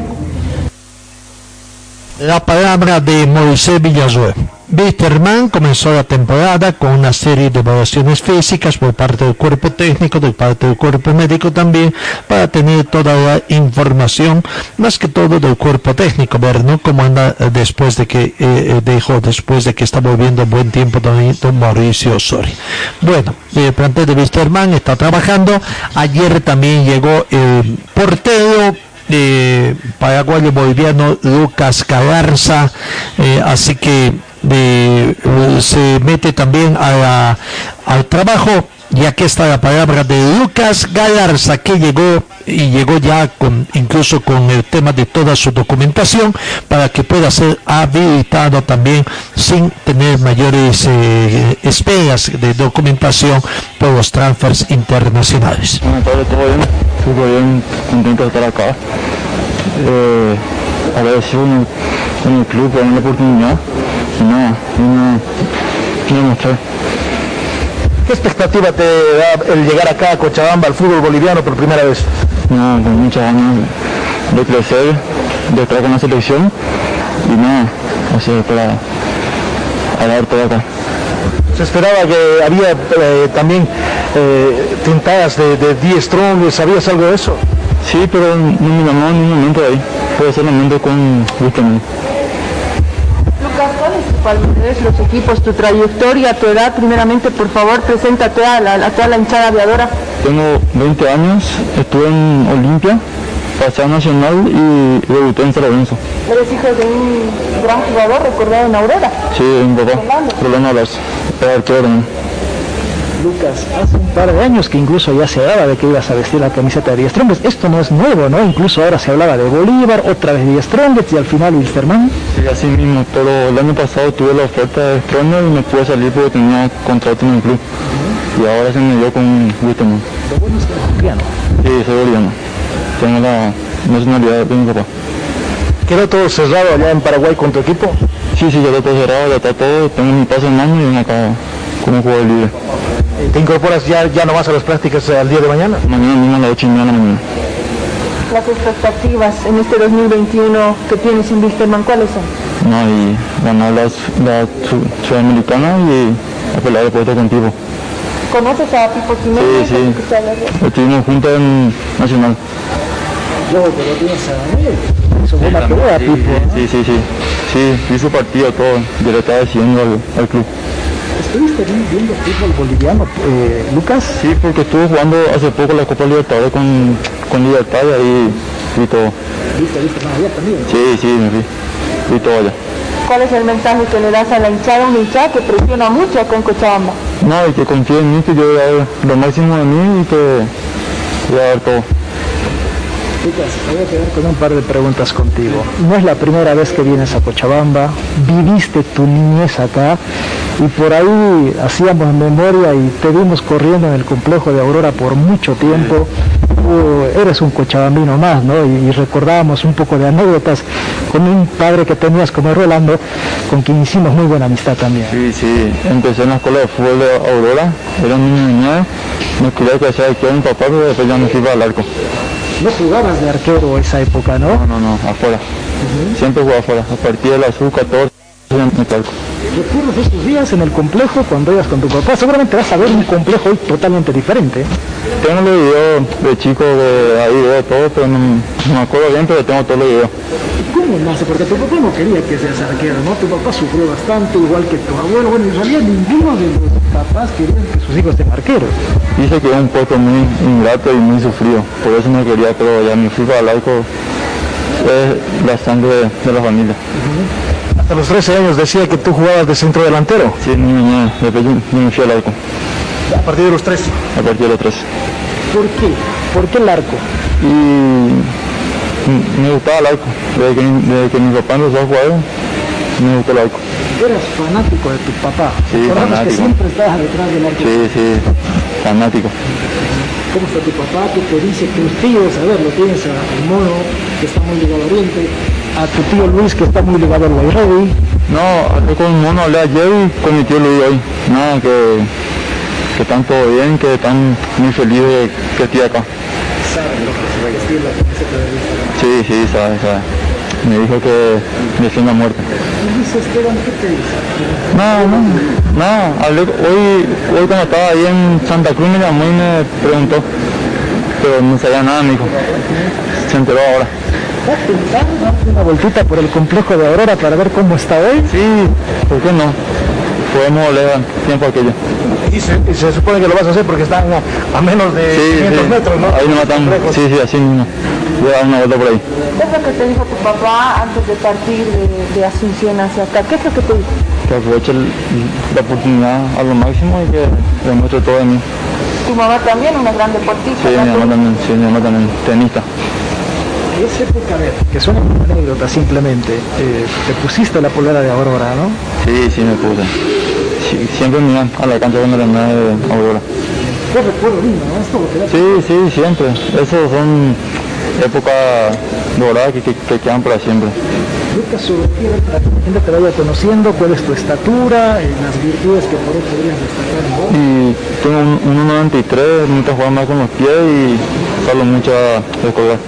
La palabra de Moisés Villasuel. Wisterman comenzó la temporada con una serie de evaluaciones físicas por parte del cuerpo técnico, de parte del cuerpo médico también, para tener toda la información, más que todo del cuerpo técnico, ver ¿no? cómo anda eh, después de que eh, eh, dejó, después de que está volviendo buen tiempo don, don Mauricio Sori. Bueno, el plantel de Wisterman está trabajando. Ayer también llegó el portero de paraguayo boliviano Lucas Cabarza, eh, así que eh, se mete también a la- al trabajo Y aquí está la palabra de Lucas Galarza que llegó y llegó ya con incluso con el tema de toda su documentación para que pueda ser habilitado también sin tener mayores eh, esperas de documentación por los transfers internacionales. Buenas tardes, todo bien, bien, contento de estar acá. Eh, agradecido en el club por la oportunidad nada, y nada mostrar. ¿Qué expectativa te da el llegar acá a Cochabamba al fútbol boliviano por primera vez? Nada, con muchas ganas de crecer, de estar con la selección y nada, así para a dar todo acá. Se esperaba que había eh, también eh, tintadas de, de Die Strong, ¿sabías algo de eso? Sí, pero no me llamó en ningún momento de ahí. Fue solamente con Wisterman. Lucas, ¿cuál es tu palmarés, los equipos, tu trayectoria, tu edad? Primeramente, por favor, presenta a toda la, a toda la hinchada aviadora. Tengo 20 años, estuve en Olimpia, pasé a Nacional y debuté en San Lorenzo. Eres hijo de un gran jugador recordado en Aurora. Sí, mi papá, Rolando Alas, era arquero también. Lucas, hace un par de años que incluso ya se hablaba de que ibas a vestir la camiseta de Die Strongest. Esto no es nuevo, ¿no? Incluso ahora se hablaba de Bolívar, otra vez Die Strongest y al final Wilstermann. Sí, así mismo, pero el año pasado tuve la oferta de Stronger y me pude salir porque tenía contrato en el club. Y ahora se me dio con Wisterman. Lo bueno es que eres boliviano. Sí, soy boliviano. Tengo la nacionalidad de mi papá. ¿Quedó todo cerrado allá en Paraguay con tu equipo? Sí, sí, está todo cerrado, ya está todo. Tengo mi pase en mano y vengo acá como jugador libre. ¿Te incorporas ya, ya nomás a las prácticas al día de mañana? Mañana mismo a las 8 y media de la mañana. Las expectativas en este 2021 que tienes en Wilstermann, ¿cuáles son? No, y ganar la, la su- sudamericana y a pelear el puesto contigo. ¿Conoces a Pipo Jiménez? Sí, sí. ¿Escuchaste hablar de? Estuvimos juntos en Nacional. Yo, pero tienes a pelea, Pipo. sí, sí, sí. Sí, vi su partido todo. Yo le estaba diciendo al, al club. ¿Estuviste bien viendo fútbol boliviano, eh, Lucas? Sí, porque estuve jugando hace poco la Copa Libertadores con, con Libertad y ahí vi todo. ¿Viste, viste? No, ya también. Sí, sí, me vi. Vi todo allá. ¿Cuál es el mensaje que le das a la hinchada? Una hinchada que presiona mucho en Cochabamba. No, y que confíe en mí, que yo voy a dar lo máximo de mí y que voy a dar todo. Lucas, me voy a quedar con un par de preguntas contigo. No es la primera vez que vienes a Cochabamba, viviste tu niñez acá y por ahí hacíamos memoria y te vimos corriendo en el complejo de Aurora por mucho tiempo. Tú eres un cochabambino más, ¿no? Y, y recordábamos un poco de anécdotas con un padre que tenías como Rolando, con quien hicimos muy buena amistad también. Sí, sí, empecé en la escuela de fútbol de Aurora, era un niño niña, me quería que hacía aquí a mi papá, pero después ya me fui al arco. No jugabas de arquero esa época, ¿no? No, no, no, afuera. Siempre jugaba afuera, a partir de las U14 ya me fui al arco. ¿Recuerdas estos días en el complejo cuando ibas con tu papá? Seguramente vas a ver un complejo hoy totalmente diferente. Tengo los videos de chico de ahí, de todo, pero no, no me acuerdo bien, pero tengo todos los videos. Porque tu papá no quería que seas arquero, ¿no? Tu papá sufrió bastante, igual que tu abuelo. Bueno, en realidad ninguno de los papás querían que sus hijos sean arqueros. Dice que era un puesto muy ingrato y muy sufrido, por eso no quería, pero ya mi fui al arco es la sangre de, la familia. Hasta los 13 años decía que tú jugabas de centro delantero. Sí, niño, después yo, me fui al arco, A partir de los 13. a partir de los 13. ¿Por qué? ¿Por qué el arco? Y me gustaba el arco, desde que, desde que mi papá empezó a jugar, me gustó el arco. Eras fanático de tu papá. Sí, que fanático. siempre estabas detrás del arco. Sí, sí, fanático. ¿Cómo está tu papá? ¿Qué te dice tus tíos? A ver, lo tienes a el mono, que está muy ligado al Oriente, a tu tío Luis, que está muy ligado al Guayredi. No, con mi mono, hablé ayer y con mi tío Luis hoy. Nada, que, que están todo bien, que están muy felices de que estoy acá. Saben lo que se va a vestir la. Sí, sí, sabe, sabe. Me dijo que deseó la muerte. Y dice Esteban, ¿qué te dice? No, no, no, hablé, hoy, hoy cuando estaba ahí en Santa Cruz me llamó y me preguntó, pero no sabía nada, me dijo. Se enteró ahora. ¿Vas a pensar darte una vueltita por el complejo de Aurora para ver cómo está hoy? Sí, ¿por qué no? Podemos oler al tiempo aquello. Y se, y se supone que lo vas a hacer porque están a, a menos de Sí, 500 sí. metros, ¿no? Ahí no matan. Sí, sí, así mismo. A dar una vuelta por ahí. ¿Qué es lo que te dijo tu papá antes de partir de, de Asunción hacia acá? ¿Qué es lo que te dijo? Que aproveche el- la oportunidad a lo máximo y que demuestre todo de mí. tu mamá también, una gran deportista. Sí, mi mamá también, sí, mi mamá también, tenista. Época, ver, que suena como anécdota simplemente, eh, te pusiste la polera de Aurora, ¿no? Sí, sí me puse. Sí, siempre me iban a la cancha cuando la de Aurora. ¿Qué recuerdo lindo, no? Que da- Sí, sí, siempre. Esos son épocas doradas que, que, que quedan para siempre. Lucas, sobre ti, para que la gente te vaya conociendo, cuál es tu estatura, eh, las virtudes que por ahí podrías destacar en vos. Y tengo un 1.93, me gusta jugar más con los pies y salgo mucho a descolgar.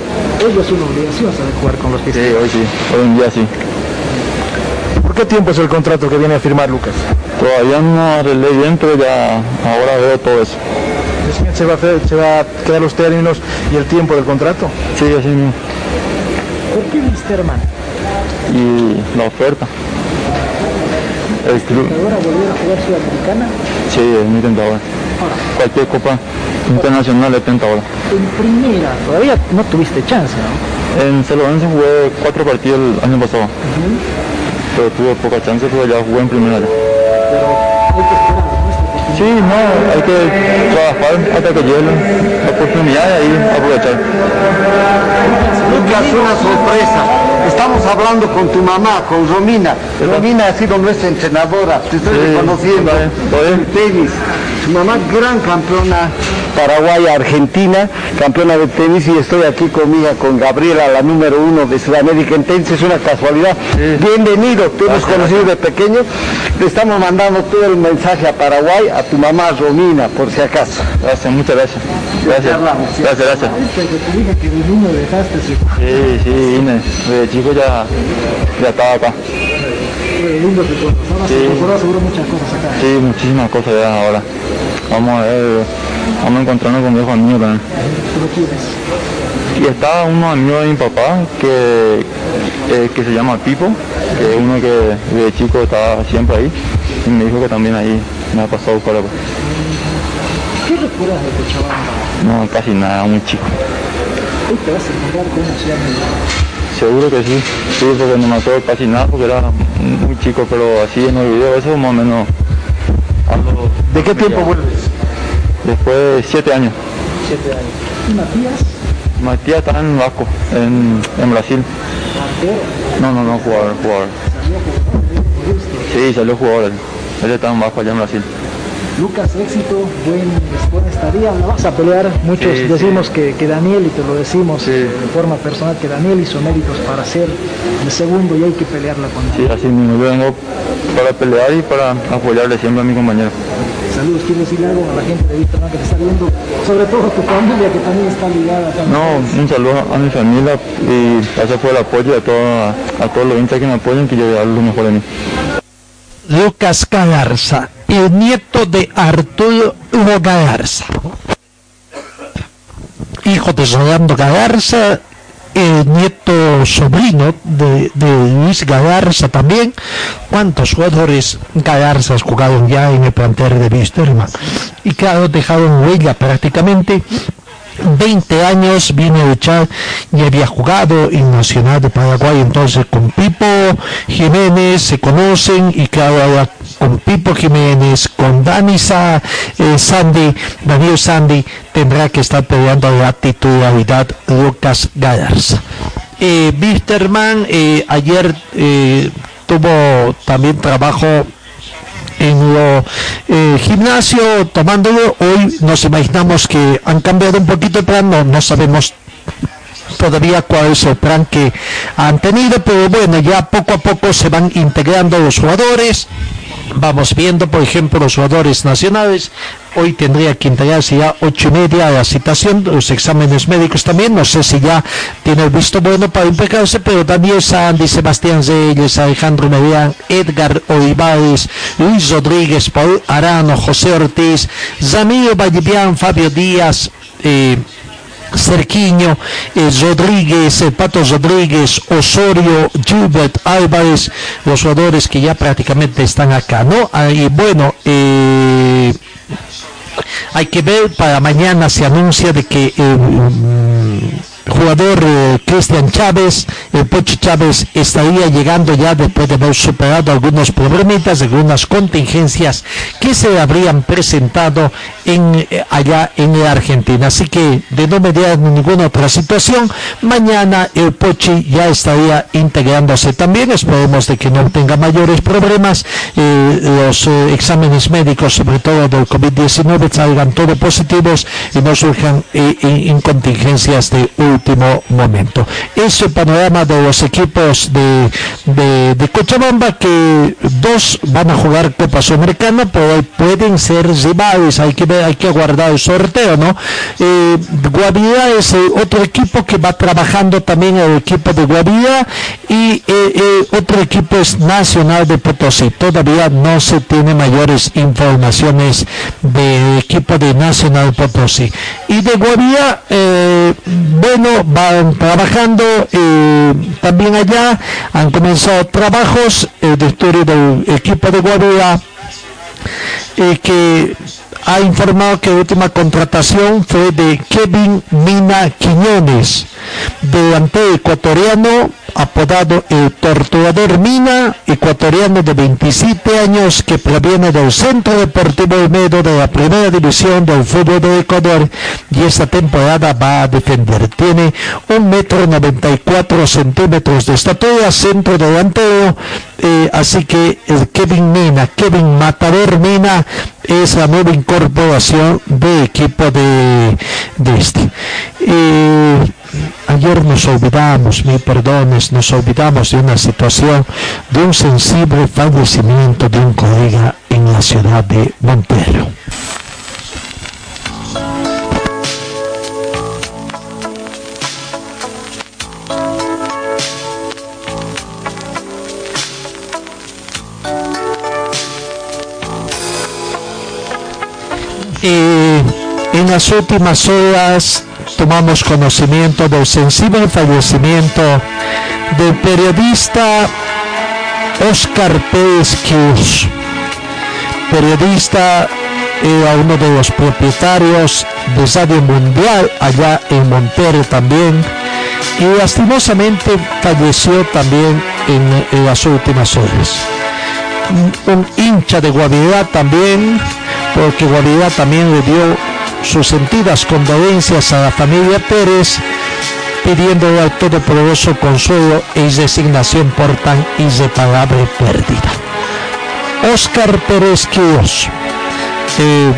Hoy es una obligación saber jugar con los pies. Sí, hoy sí, hoy en día sí. ¿Por qué tiempo es el contrato que viene a firmar Lucas? Todavía no arreglé bien, pero ya ahora veo todo eso. ¿Se va, a hacer- ¿Se va a quedar los términos y el tiempo del contrato? Sí, así mismo. ¿Por qué Wisterman? Y la oferta. El club, ¿Ahora volver a jugar Sudamericana? sí, es muy tentador. Cualquier copa internacional es tentadora. En primera, todavía no tuviste chance, ¿no? En Celorense jugué cuatro partidos el año pasado, pero tuve poca chance porque ya jugué en primera. ya. Sí, no, hay que trabajar hasta que llegue la oportunidad y ahí aprovechar. Lucas, una sorpresa. Estamos hablando con tu mamá, con Romina. Romina ha sido nuestra entrenadora, te estoy Sí, reconociendo. En tenis. Su mamá, gran campeona paraguaya, argentina, campeona de tenis y estoy aquí con mi hija, con Gabriela, la número uno de Sudamérica en tenis, es una casualidad. Bienvenido, te hemos conocido de pequeño. Le estamos mandando todo el mensaje a Paraguay, a tu mamá Romina, por si acaso. Gracias, muchas gracias. Gracias, gracias, gracias. Te de. Sí, sí, vine. Desde chico ya, ya estaba acá. Ahora Sí. incorporó seguro muchas cosas acá. Sí, muchísimas cosas ya ahora. Vamos a ver, vamos a encontrarnos con viejos amigos también. Y está uno amigo de mi papá que, eh, que se llama Pipo, que es uno que de chico estaba siempre ahí. Y me dijo que también ahí me ha pasado buscar. pues. ¿Qué recuerdas de Cochabamba? No, casi nada, muy chico. Hoy te vas a encontrar con una ciudad Seguro que sí, sí, porque no me acuerdo casi nada porque era muy chico, pero así en los videos, eso más o menos. algo- ¿De qué tiempo vuelves? Después de siete años. Siete años. ¿Y Matías? Matías está en Vasco, en, en Brasil. No, no, no, jugador, jugador. Sí, salió jugador. Él, él está en Vasco allá en Brasil. Lucas, éxito, buen, buena estadía, la vas a pelear. Muchos Sí, decimos Que, que Daniel, y te lo decimos de forma personal, que Daniel hizo méritos para ser el segundo y hay que pelearla con él. Sí, así mismo. Yo vengo para pelear y para apoyarle siempre a mi compañero. Saludos, quiero decirle algo a la gente de Víctor que te está viendo, sobre todo tu familia que también está ligada también. No, un saludo a mi familia y gracias por el apoyo a, todo- a todos los hinchas que me apoyan, que yo voy a dar lo mejor de mí. Lucas Galarza, el nieto de Arturo Hugo Galarza. Hijo de Rolando Galarza, el nieto sobrino de, Luis Galarza también. ¿Cuántos jugadores Galarzas jugaron ya en el plantel de Wisterman? Y claro, dejaron huella prácticamente 20 años viene a luchar y había jugado en Nacional de Paraguay entonces con Pipo Jiménez se conocen y claro ahora con Pipo Jiménez con Dani Sa- eh, Sandy Daniel Sandy tendrá que estar peleando la titularidad Lucas Galarza. Eh, eh, ayer eh, tuvo también trabajo en lo eh, gimnasio tomándolo. Hoy nos imaginamos que han cambiado un poquito el plan no, no sabemos todavía cuál es el plan que han tenido pero bueno ya poco a poco se van integrando los jugadores vamos viendo por ejemplo los jugadores nacionales. Hoy tendría que integrarse ya ocho y media la citación los exámenes médicos también. No sé si ya tiene el visto bueno para implicarse pero Daniel Sandy Sebastián Reyes Alejandro Medián Edgar Olivares Luis Rodríguez Paul Arano José Ortiz Zamiro Vallivian Fabio Díaz eh, Cerquiño, eh, Rodríguez, eh, Pato Rodríguez, Osorio, Gilbert Álvarez, los jugadores que ya prácticamente están acá, ¿no? Y bueno, eh, hay que ver, para mañana se anuncia de que mm, jugador eh, Cristian Chávez el Pochi Chávez estaría llegando ya después de haber superado algunos problemitas, algunas contingencias que se habrían presentado en, eh, allá en la Argentina. Así que de no mediar ninguna otra situación, mañana el Pochi ya estaría integrándose también. Esperemos de que no tenga mayores problemas. Eh, los eh, exámenes médicos, sobre todo del COVID-19, salgan todos positivos y no surjan incontingencias de último momento. Ese panorama de los equipos de, de, Cochabamba, que dos van a jugar Copa Sudamericana, pero pueden ser rivales, hay que ver, hay que aguardar el sorteo, ¿no? Eh, es otro equipo que va trabajando también el equipo de Guavirá y eh, eh, otro equipo es Nacional de Potosí. Todavía no se tiene mayores informaciones del equipo de Nacional Potosí. Y de Guavirá, eh, van trabajando también allá, han comenzado trabajos de estudio del equipo de Guavirá que ha informado que la última contratación fue de Kevin Mina Quiñones, delantero ecuatoriano apodado el Torturador Mina, ecuatoriano de 27 años que proviene del Centro Deportivo Medo de la Primera División del Fútbol de Ecuador y esta temporada va a defender. Tiene un metro 94 centímetros de estatura, centro delantero, eh, así que el Kevin Mina, Kevin Matador Mina es la nueva incorporación de equipo de, de este. Eh, ayer nos olvidamos, mi perdones, nos olvidamos de una situación, de un sensible fallecimiento de un colega en la ciudad de Montero. Las últimas horas tomamos conocimiento del sensible fallecimiento del periodista Oscar Pérez periodista era uno de los propietarios de Radio Mundial allá en Monterrey también y lastimosamente falleció también en, las últimas horas. Un, hincha de Guavirá también, porque Guavirá también le dio sus sentidas condolencias a la familia Pérez, pidiéndole al Todopoderoso consuelo y resignación por tan irreparable pérdida. Oscar Pérez Quíos, eh,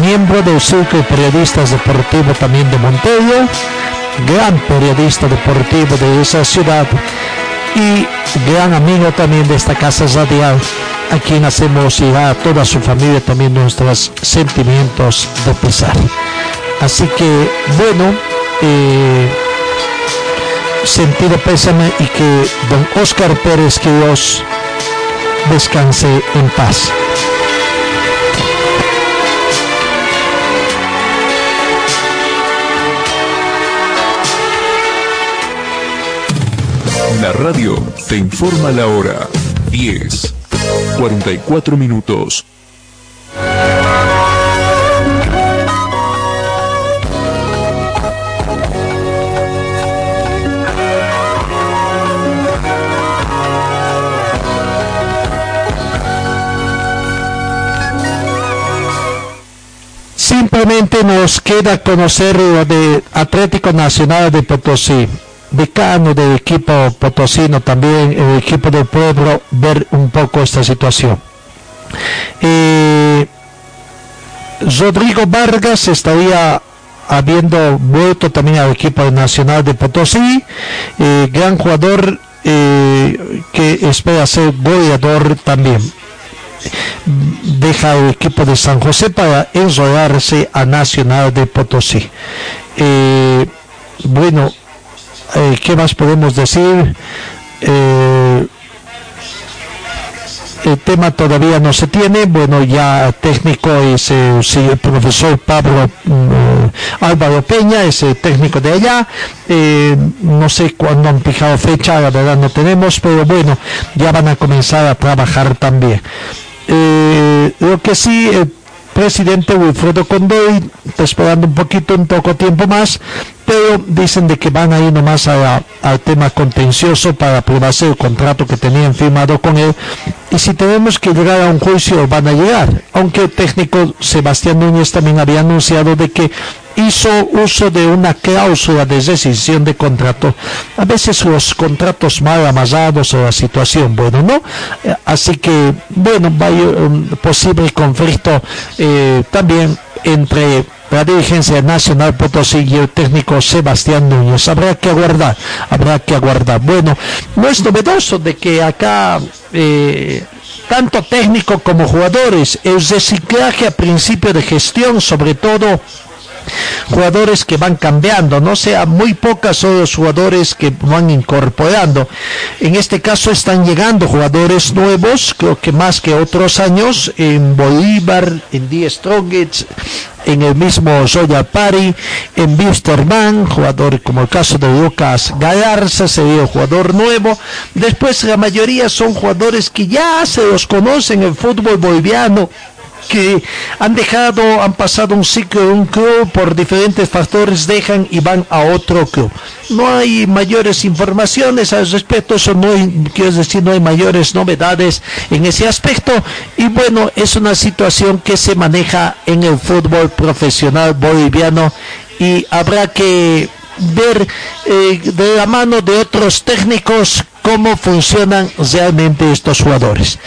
miembro del Círculo de Periodistas Deportivo también de Montevideo, gran periodista deportivo de esa ciudad y gran amigo también de esta casa radial a quien hacemos y a toda su familia también nuestros sentimientos de pesar. Así que, bueno, eh, sentido pésame y que don Oscar Pérez que Dios descanse en paz. La radio te informa la hora 10 44 minutos. Simplemente nos queda conocer de Atlético Nacional de Potosí decano del equipo potosino, también el equipo del pueblo, ver un poco esta situación. Eh, Rodrigo Vargas estaría habiendo vuelto también al equipo nacional de Potosí, eh, gran jugador eh, que espera ser goleador también. Deja el equipo de San José para enrolarse a Nacional de Potosí. bueno, eh, ¿Qué más podemos decir? Eh, el tema todavía no se tiene, bueno, ya técnico es el profesor Pablo mm, Álvaro Peña, es el técnico de allá, eh, no sé cuándo han fijado fecha, la verdad no tenemos, pero bueno, ya van a comenzar a trabajar también. lo que sí, presidente Wilfredo Condoy está esperando un poquito, un poco tiempo más, pero dicen de que van a ir nomás al tema contencioso para aprobarse el contrato que tenían firmado con él. Y si tenemos que llegar a un juicio van a llegar, aunque el técnico Sebastián Núñez también había anunciado de que hizo uso de una cláusula de rescisión de contrato. A veces los contratos mal amasados o la situación, bueno, ¿no? Eh, así que, bueno, a un posible conflicto eh, también entre la dirigencia nacional Potosí y el técnico Sebastián Núñez. Habrá que aguardar, habrá que aguardar. Bueno, no es novedoso de que acá eh, tanto técnico como jugadores, el reciclaje a principio de gestión, sobre todo jugadores que van cambiando, no sea muy pocas son los jugadores que van incorporando. En este caso están llegando jugadores nuevos, creo que más que otros años, en Bolívar, en Die Strongets, en el mismo Zoya Pari, en Wisterman, jugador como el caso de Lucas Galarza, sería jugador nuevo. Después la mayoría son jugadores que ya se los conocen en el fútbol boliviano, que han dejado, han pasado un ciclo de un club por diferentes factores, dejan y van a otro club. No hay mayores informaciones al respecto, eso no quiero decir, no hay mayores novedades en ese aspecto. Y bueno, es una situación que se maneja en el fútbol profesional boliviano y habrá que ver eh, de la mano de otros técnicos cómo funcionan realmente estos jugadores.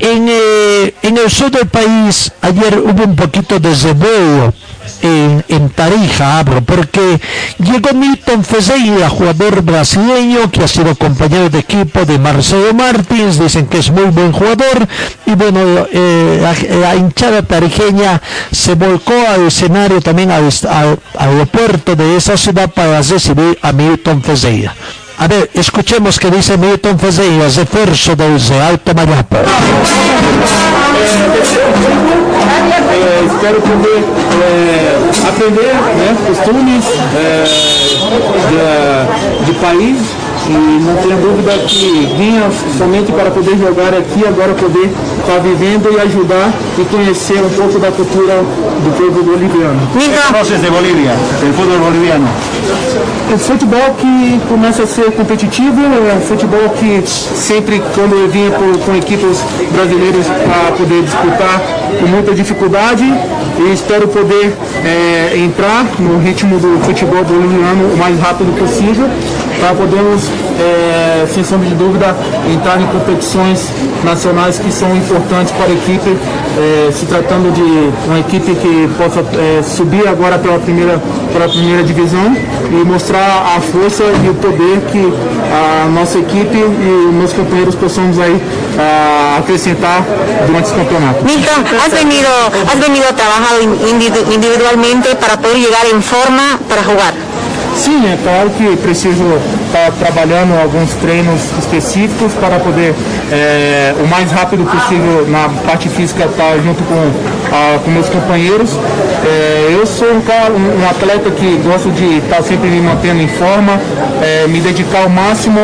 En, eh, en el sur del país ayer hubo un poquito de revuelo en, Tarija, abro, porque llegó Milton Fezeira, jugador brasileño que ha sido compañero de equipo de Marcelo Martins, dicen que es muy buen jugador, y bueno, eh, la, hinchada tarijeña se volcó al escenario también al, al aeropuerto de esa ciudad para recibir a Milton Fezeira. A ver, escuchemos que dice Milton Fezeira, refuerzo del Alto Mayapa. É, espero poder é, aprender né, costumes é, de, de país e não tenha dúvida que vinha somente para poder jogar aqui, agora poder estar vivendo e ajudar e conhecer um pouco da cultura do povo boliviano. ¿Qué de Bolívia, do futebol boliviano? É futebol que começa a ser competitivo, é um futebol que sempre quando eu vinha por, com equipes brasileiras para poder disputar com muita dificuldade e espero poder é, entrar no ritmo do futebol boliviano o mais rápido possível para podermos, é, sem sombra de dúvida, entrar em competições nacionais que são importantes para a equipe, é, se tratando de uma equipe que possa subir agora pela primeira, pela primeira divisão e mostrar a força e o poder que a nossa equipe e os meus companheiros possamos aí a, acrescentar durante esse campeonato. Milton, has venido, has venido trabajado individualmente para poder llegar en forma para jugar. Sim, é claro que preciso estar trabalhando alguns treinos específicos para poder, é, o mais rápido possível na parte física, estar junto com, a, com meus companheiros. É, eu sou um, cara, um, um, atleta que gosto de estar sempre me mantendo em forma, é, me dedicar ao máximo,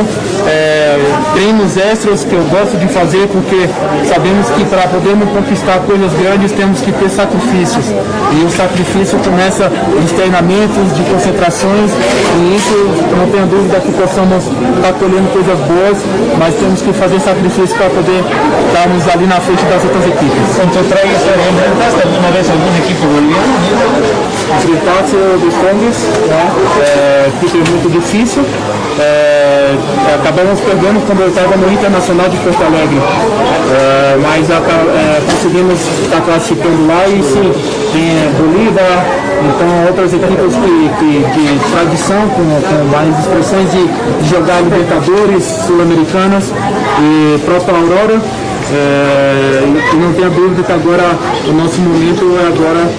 treinos extras que eu gosto de fazer, porque sabemos que para podermos conquistar coisas grandes temos que ter sacrifícios. E o sacrifício começa nos treinamentos, de concentrações e isso, não tenho dúvida que possamos estar colhendo coisas boas, mas temos que fazer sacrifício para poder estarmos ali na frente das outras equipes. Então, enfrentaste alguma vez algum equipe boliviano? Enfrentaste dos Congues, né? É, muito difícil. É, acabamos perdendo quando eu estava no Internacional de Porto Alegre. É, mas é, conseguimos estar classificando lá e sim, tem Bolívar, então outras equipes que, que, de tradição, com, com várias expressões de, de jogar Libertadores, Sul-Americanas e própria Aurora. É, e não tenha dúvida que agora o nosso momento é agora.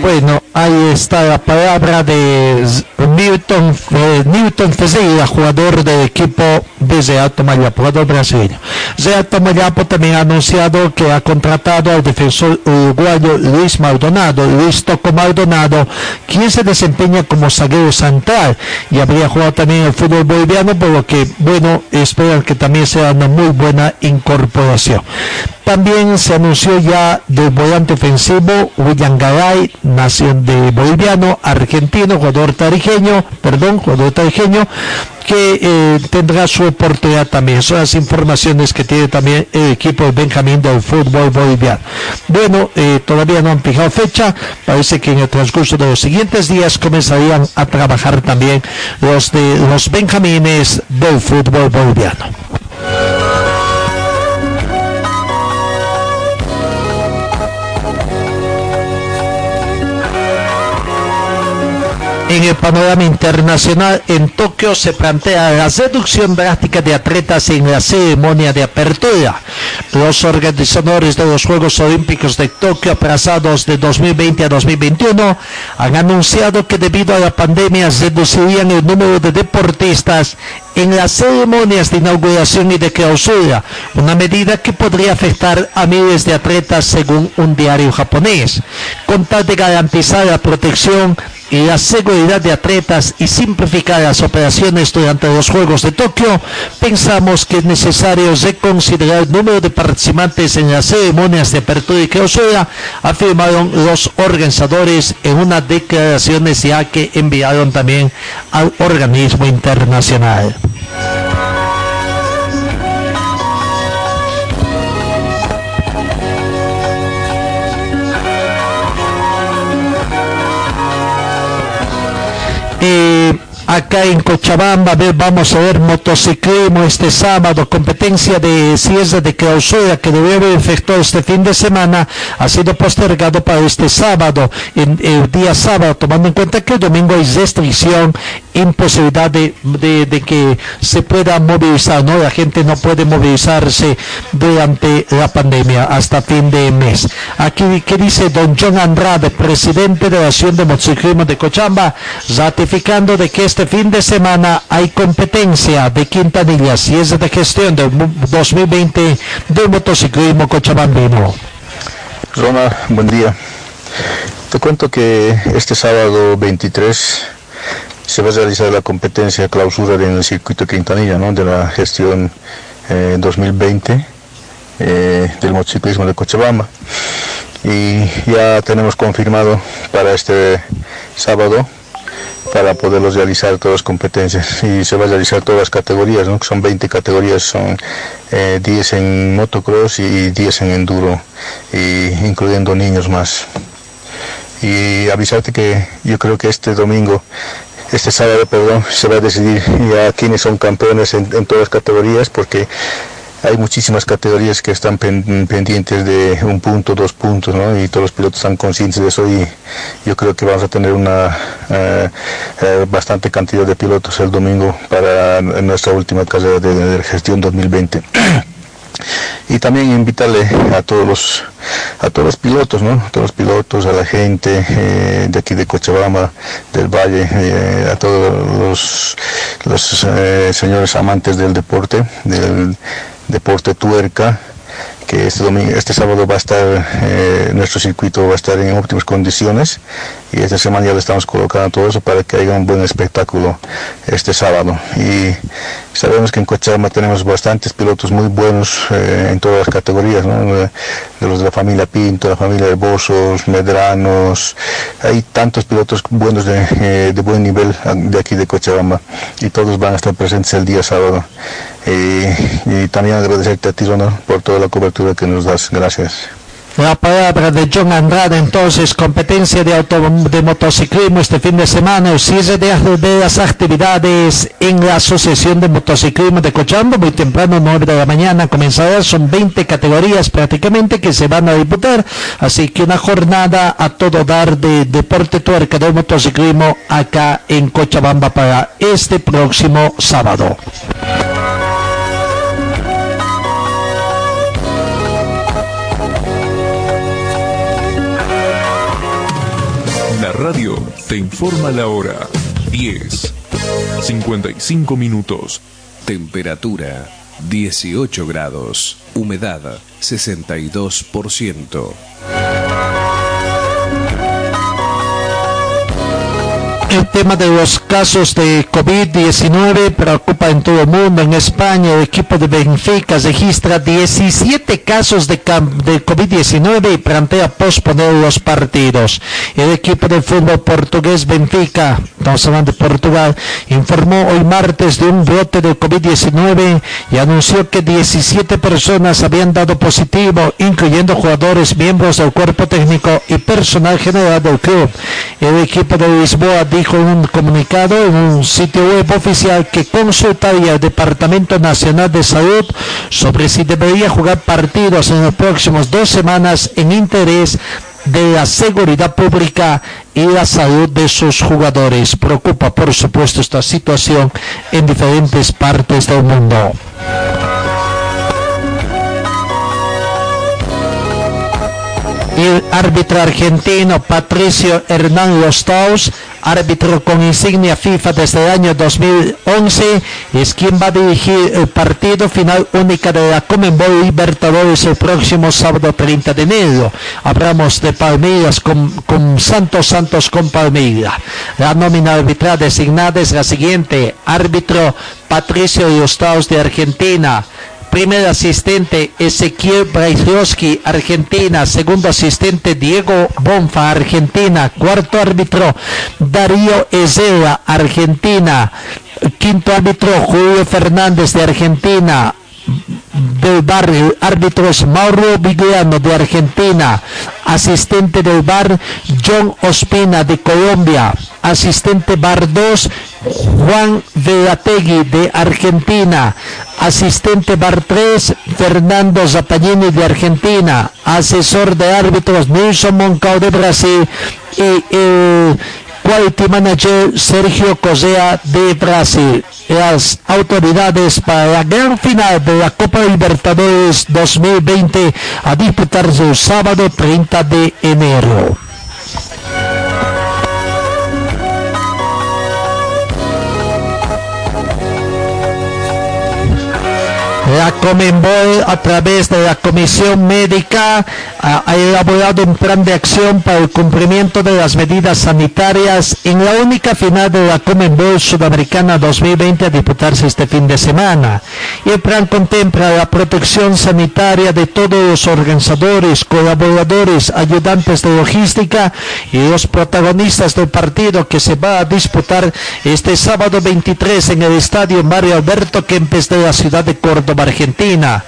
Bueno, ahí está la palabra de Newton, eh, Newton jugador del equipo de Alto Mayapo, jugador brasileño. Alto Mayapo también ha anunciado que ha contratado al defensor uruguayo Luis Maldonado, Luis Toco Maldonado, quien se desempeña como zaguero central y habría jugado también el fútbol boliviano, por lo que, bueno, esperan que también sea una muy buena incorporación. También se anunció ya del volante ofensivo William Garay, nación de boliviano, argentino, jugador tarijeño, perdón, jugador tarijeño, que eh, tendrá su oportunidad también. Son las informaciones que tiene también el equipo Benjamín del fútbol boliviano. Bueno, eh, todavía no han fijado fecha. Parece que en el transcurso de los siguientes días comenzarían a trabajar también los de los Benjamines del fútbol boliviano. En el panorama internacional, en Tokio se plantea la reducción drástica de atletas en la ceremonia de apertura. Los organizadores de los Juegos Olímpicos de Tokio aplazados de 2020 a 2021 han anunciado que debido a la pandemia reducirían el número de deportistas en las ceremonias de inauguración y de clausura, una medida que podría afectar a miles de atletas según un diario japonés. Con tal de garantizar la protección y la seguridad de atletas y simplificar las operaciones durante los Juegos de Tokio, pensamos que es necesario reconsiderar el número de participantes en las ceremonias de apertura y clausura, afirmaron los organizadores en unas declaraciones ya que enviaron también al organismo internacional. Eh, acá en Cochabamba. vamos a ver motociclismo este sábado, competencia de cierre de clausura que debe haber efectuado este fin de semana, ha sido postergado para este sábado, en el día sábado, tomando en cuenta que el domingo hay restricción, imposibilidad de, que se pueda movilizar, ¿no? La gente no puede movilizarse durante la pandemia hasta fin de mes. Aquí, ¿qué dice don John Andrade, presidente de la Asociación de Motociclismo de Cochabamba, ratificando de que este este fin de semana hay competencia de Quintanilla, si es de gestión del 2020 de motociclismo cochabambino. Roma, buen día. Te cuento que este sábado 23 se va a realizar la competencia clausura en el circuito Quintanilla, ¿no? de la gestión 2020 eh, eh, del motociclismo de Cochabamba. Y ya tenemos confirmado para este sábado para poderlos realizar todas las competencias y se va a realizar todas las categorías, ¿no? son 20 categorías, son 10 eh, en motocross y 10 en enduro, y incluyendo niños más. Y avisarte que yo creo que este domingo, este sábado, perdón, se va a decidir ya quiénes son campeones en, todas las categorías, porque hay muchísimas categorías que están pendientes de un punto, dos puntos, ¿no? Y todos los pilotos están conscientes de eso y yo creo que vamos a tener una eh, eh, bastante cantidad de pilotos el domingo para nuestra última carrera de, gestión 2020. y también invitarle a todos los a todos los pilotos no a todos los pilotos a la gente eh, de aquí de Cochabamba del Valle a todos los los señores amantes del deporte del Deporte Tuerca, que este, domingo, este sábado va a estar, eh, nuestro circuito va a estar en óptimas condiciones y esta semana ya le estamos colocando todo eso para que haya un buen espectáculo este sábado. Y sabemos que en Cochabamba tenemos bastantes pilotos muy buenos eh, en todas las categorías, de, los de la familia Pinto, la familia de Bozos, Medranos, hay tantos pilotos buenos de, eh, de buen nivel de aquí de Cochabamba y todos van a estar presentes el día sábado. Y también agradecerte a ti, por toda la cobertura que nos das. Gracias. La palabra de John Andrade, entonces, competencia de, auto, de motociclismo este fin de semana, el cierre de, las actividades en la Asociación de Motociclismo de Cochabamba, muy temprano, 9 de la mañana, comenzará, son 20 categorías prácticamente que se van a disputar, así que una jornada a todo dar de deporte tuerca del motociclismo acá en Cochabamba para este próximo sábado. Radio te informa la hora. 10. 55 minutos. Temperatura 18 grados. Humedad 62%. El tema de los casos de COVID-19 preocupa en todo el mundo. En España, el equipo de Benfica registra 17 casos de, de COVID-19 y plantea posponer los partidos. El equipo de fútbol portugués Benfica, estamos hablando de Portugal, informó hoy martes de un brote de COVID-19 y anunció que 17 personas habían dado positivo, incluyendo jugadores, miembros del cuerpo técnico y personal general del club. El equipo de Lisboa dijo en un comunicado en un sitio web oficial que consultaría al Departamento Nacional de Salud sobre si debería jugar partidos en las próximas dos semanas en interés de la seguridad pública y la salud de sus jugadores. Preocupa, por supuesto, esta situación en diferentes partes del mundo. el árbitro argentino Patricio Hernán Lostaus, árbitro con insignia FIFA desde el año 2011, es quien va a dirigir el partido final única de la Comenbol Libertadores el próximo sábado 30 de enero. Hablamos de Palmeiras con, Santos Santos con Palmeiras. La nómina arbitral designada es la siguiente, árbitro Patricio Lostaus de Argentina, Primer asistente Ezequiel Braislowski, Argentina. Segundo asistente Diego Bonfa, Argentina. Cuarto árbitro Darío Ezera, Argentina. Quinto árbitro Julio Fernández de Argentina del bar, árbitro es Mauro Vigliano de Argentina, asistente del bar John Ospina de Colombia, asistente bar 2 Juan Velategui de Argentina, asistente bar 3 Fernando Zapaglini de Argentina, asesor de árbitros Nilson Moncao de Brasil y el Quality Manager Sergio Cosea de Brasil. Las autoridades para la gran final de la Copa Libertadores 2020 a disputarse el sábado 30 de enero. La Comenbol, a través de la Comisión Médica, ha elaborado un plan de acción para el cumplimiento de las medidas sanitarias en la única final de la Comenbol Sudamericana 2020 a disputarse este fin de semana. Y el plan contempla la protección sanitaria de todos los organizadores, colaboradores, ayudantes de logística y los protagonistas del partido que se va a disputar este sábado 23 en el Estadio Mario Alberto Kempes de la ciudad de Córdoba. Argentina.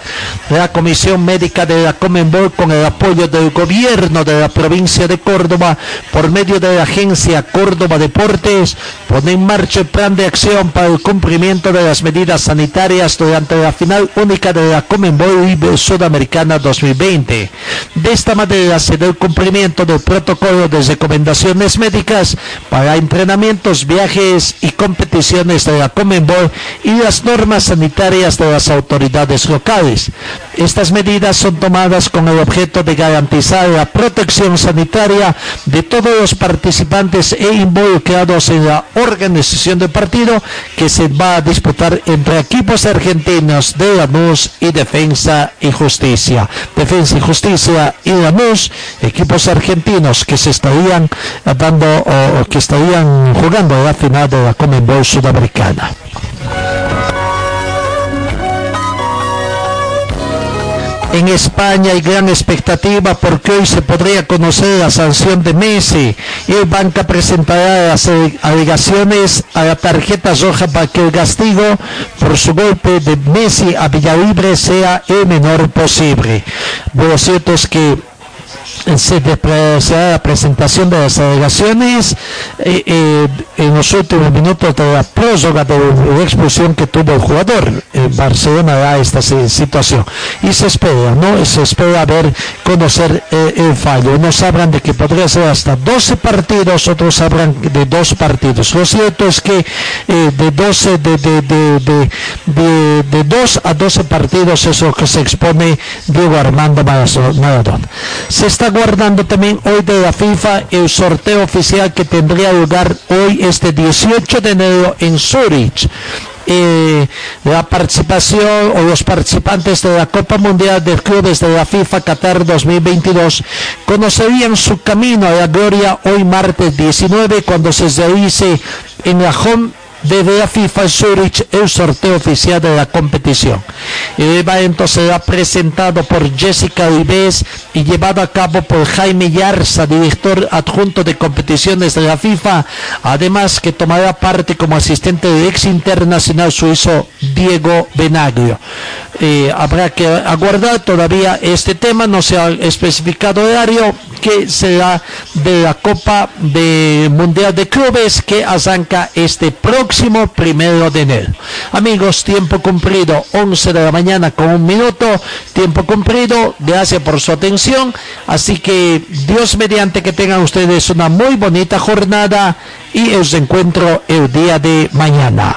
La Comisión Médica de la Comenbol con el apoyo del gobierno de la provincia de Córdoba por medio de la agencia Córdoba Deportes pone en marcha el plan de acción para el cumplimiento de las medidas sanitarias durante la final única de la Comenbol Sudamericana 2020. De esta manera se da el cumplimiento del protocolo de recomendaciones médicas para entrenamientos, viajes y competiciones de la Comenbol y las normas sanitarias de las autoridades locales. Estas medidas son tomadas con el objeto de garantizar la protección sanitaria de todos los participantes e involucrados en la organización del partido que se va a disputar entre equipos argentinos de Lanús y Defensa y Justicia. Defensa y Justicia y Lanús, equipos argentinos que se estarían dando o que estarían jugando la final de la Commonwealth Sudamericana. En España hay gran expectativa porque hoy se podría conocer la sanción de Messi y el banca presentará las alegaciones a la tarjeta roja para que el castigo por su golpe de Messi a Villalibre sea el menor posible. Lo cierto es que se da la presentación de las alegaciones eh, eh, en los últimos minutos de la próloga de la expulsión que tuvo el jugador. Barcelona da esta situación y se espera, ¿no? Se espera ver, conocer eh, el fallo. Unos hablan de que podría ser hasta 12 partidos, otros hablan de dos partidos. Lo cierto es que de 12, de, de, de, de, 2 a 12 partidos es lo que se expone Diego Armando Maradona. Se está guardando también hoy de la FIFA el sorteo oficial que tendría lugar hoy, este 18 de enero en Zurich. Eh, la participación o los participantes de la Copa Mundial de Clubes de la FIFA Qatar 2022 conocerían su camino a la gloria hoy martes 19 cuando se realice en la home de la FIFA Zurich el sorteo oficial de la competición. El evento será presentado por Jessica Vives y llevado a cabo por Jaime Yarza, director adjunto de competiciones de la FIFA, además que tomará parte como asistente del ex internacional suizo Diego Benaglio. Eh, habrá que aguardar todavía este tema, no se ha especificado horario, que será de la Copa de Mundial de Clubes que arranca este próximo primero de enero. Amigos, tiempo cumplido, 11 de la mañana con un minuto, tiempo cumplido, gracias por su atención, así que Dios mediante que tengan ustedes una muy bonita jornada y os encuentro el día de mañana.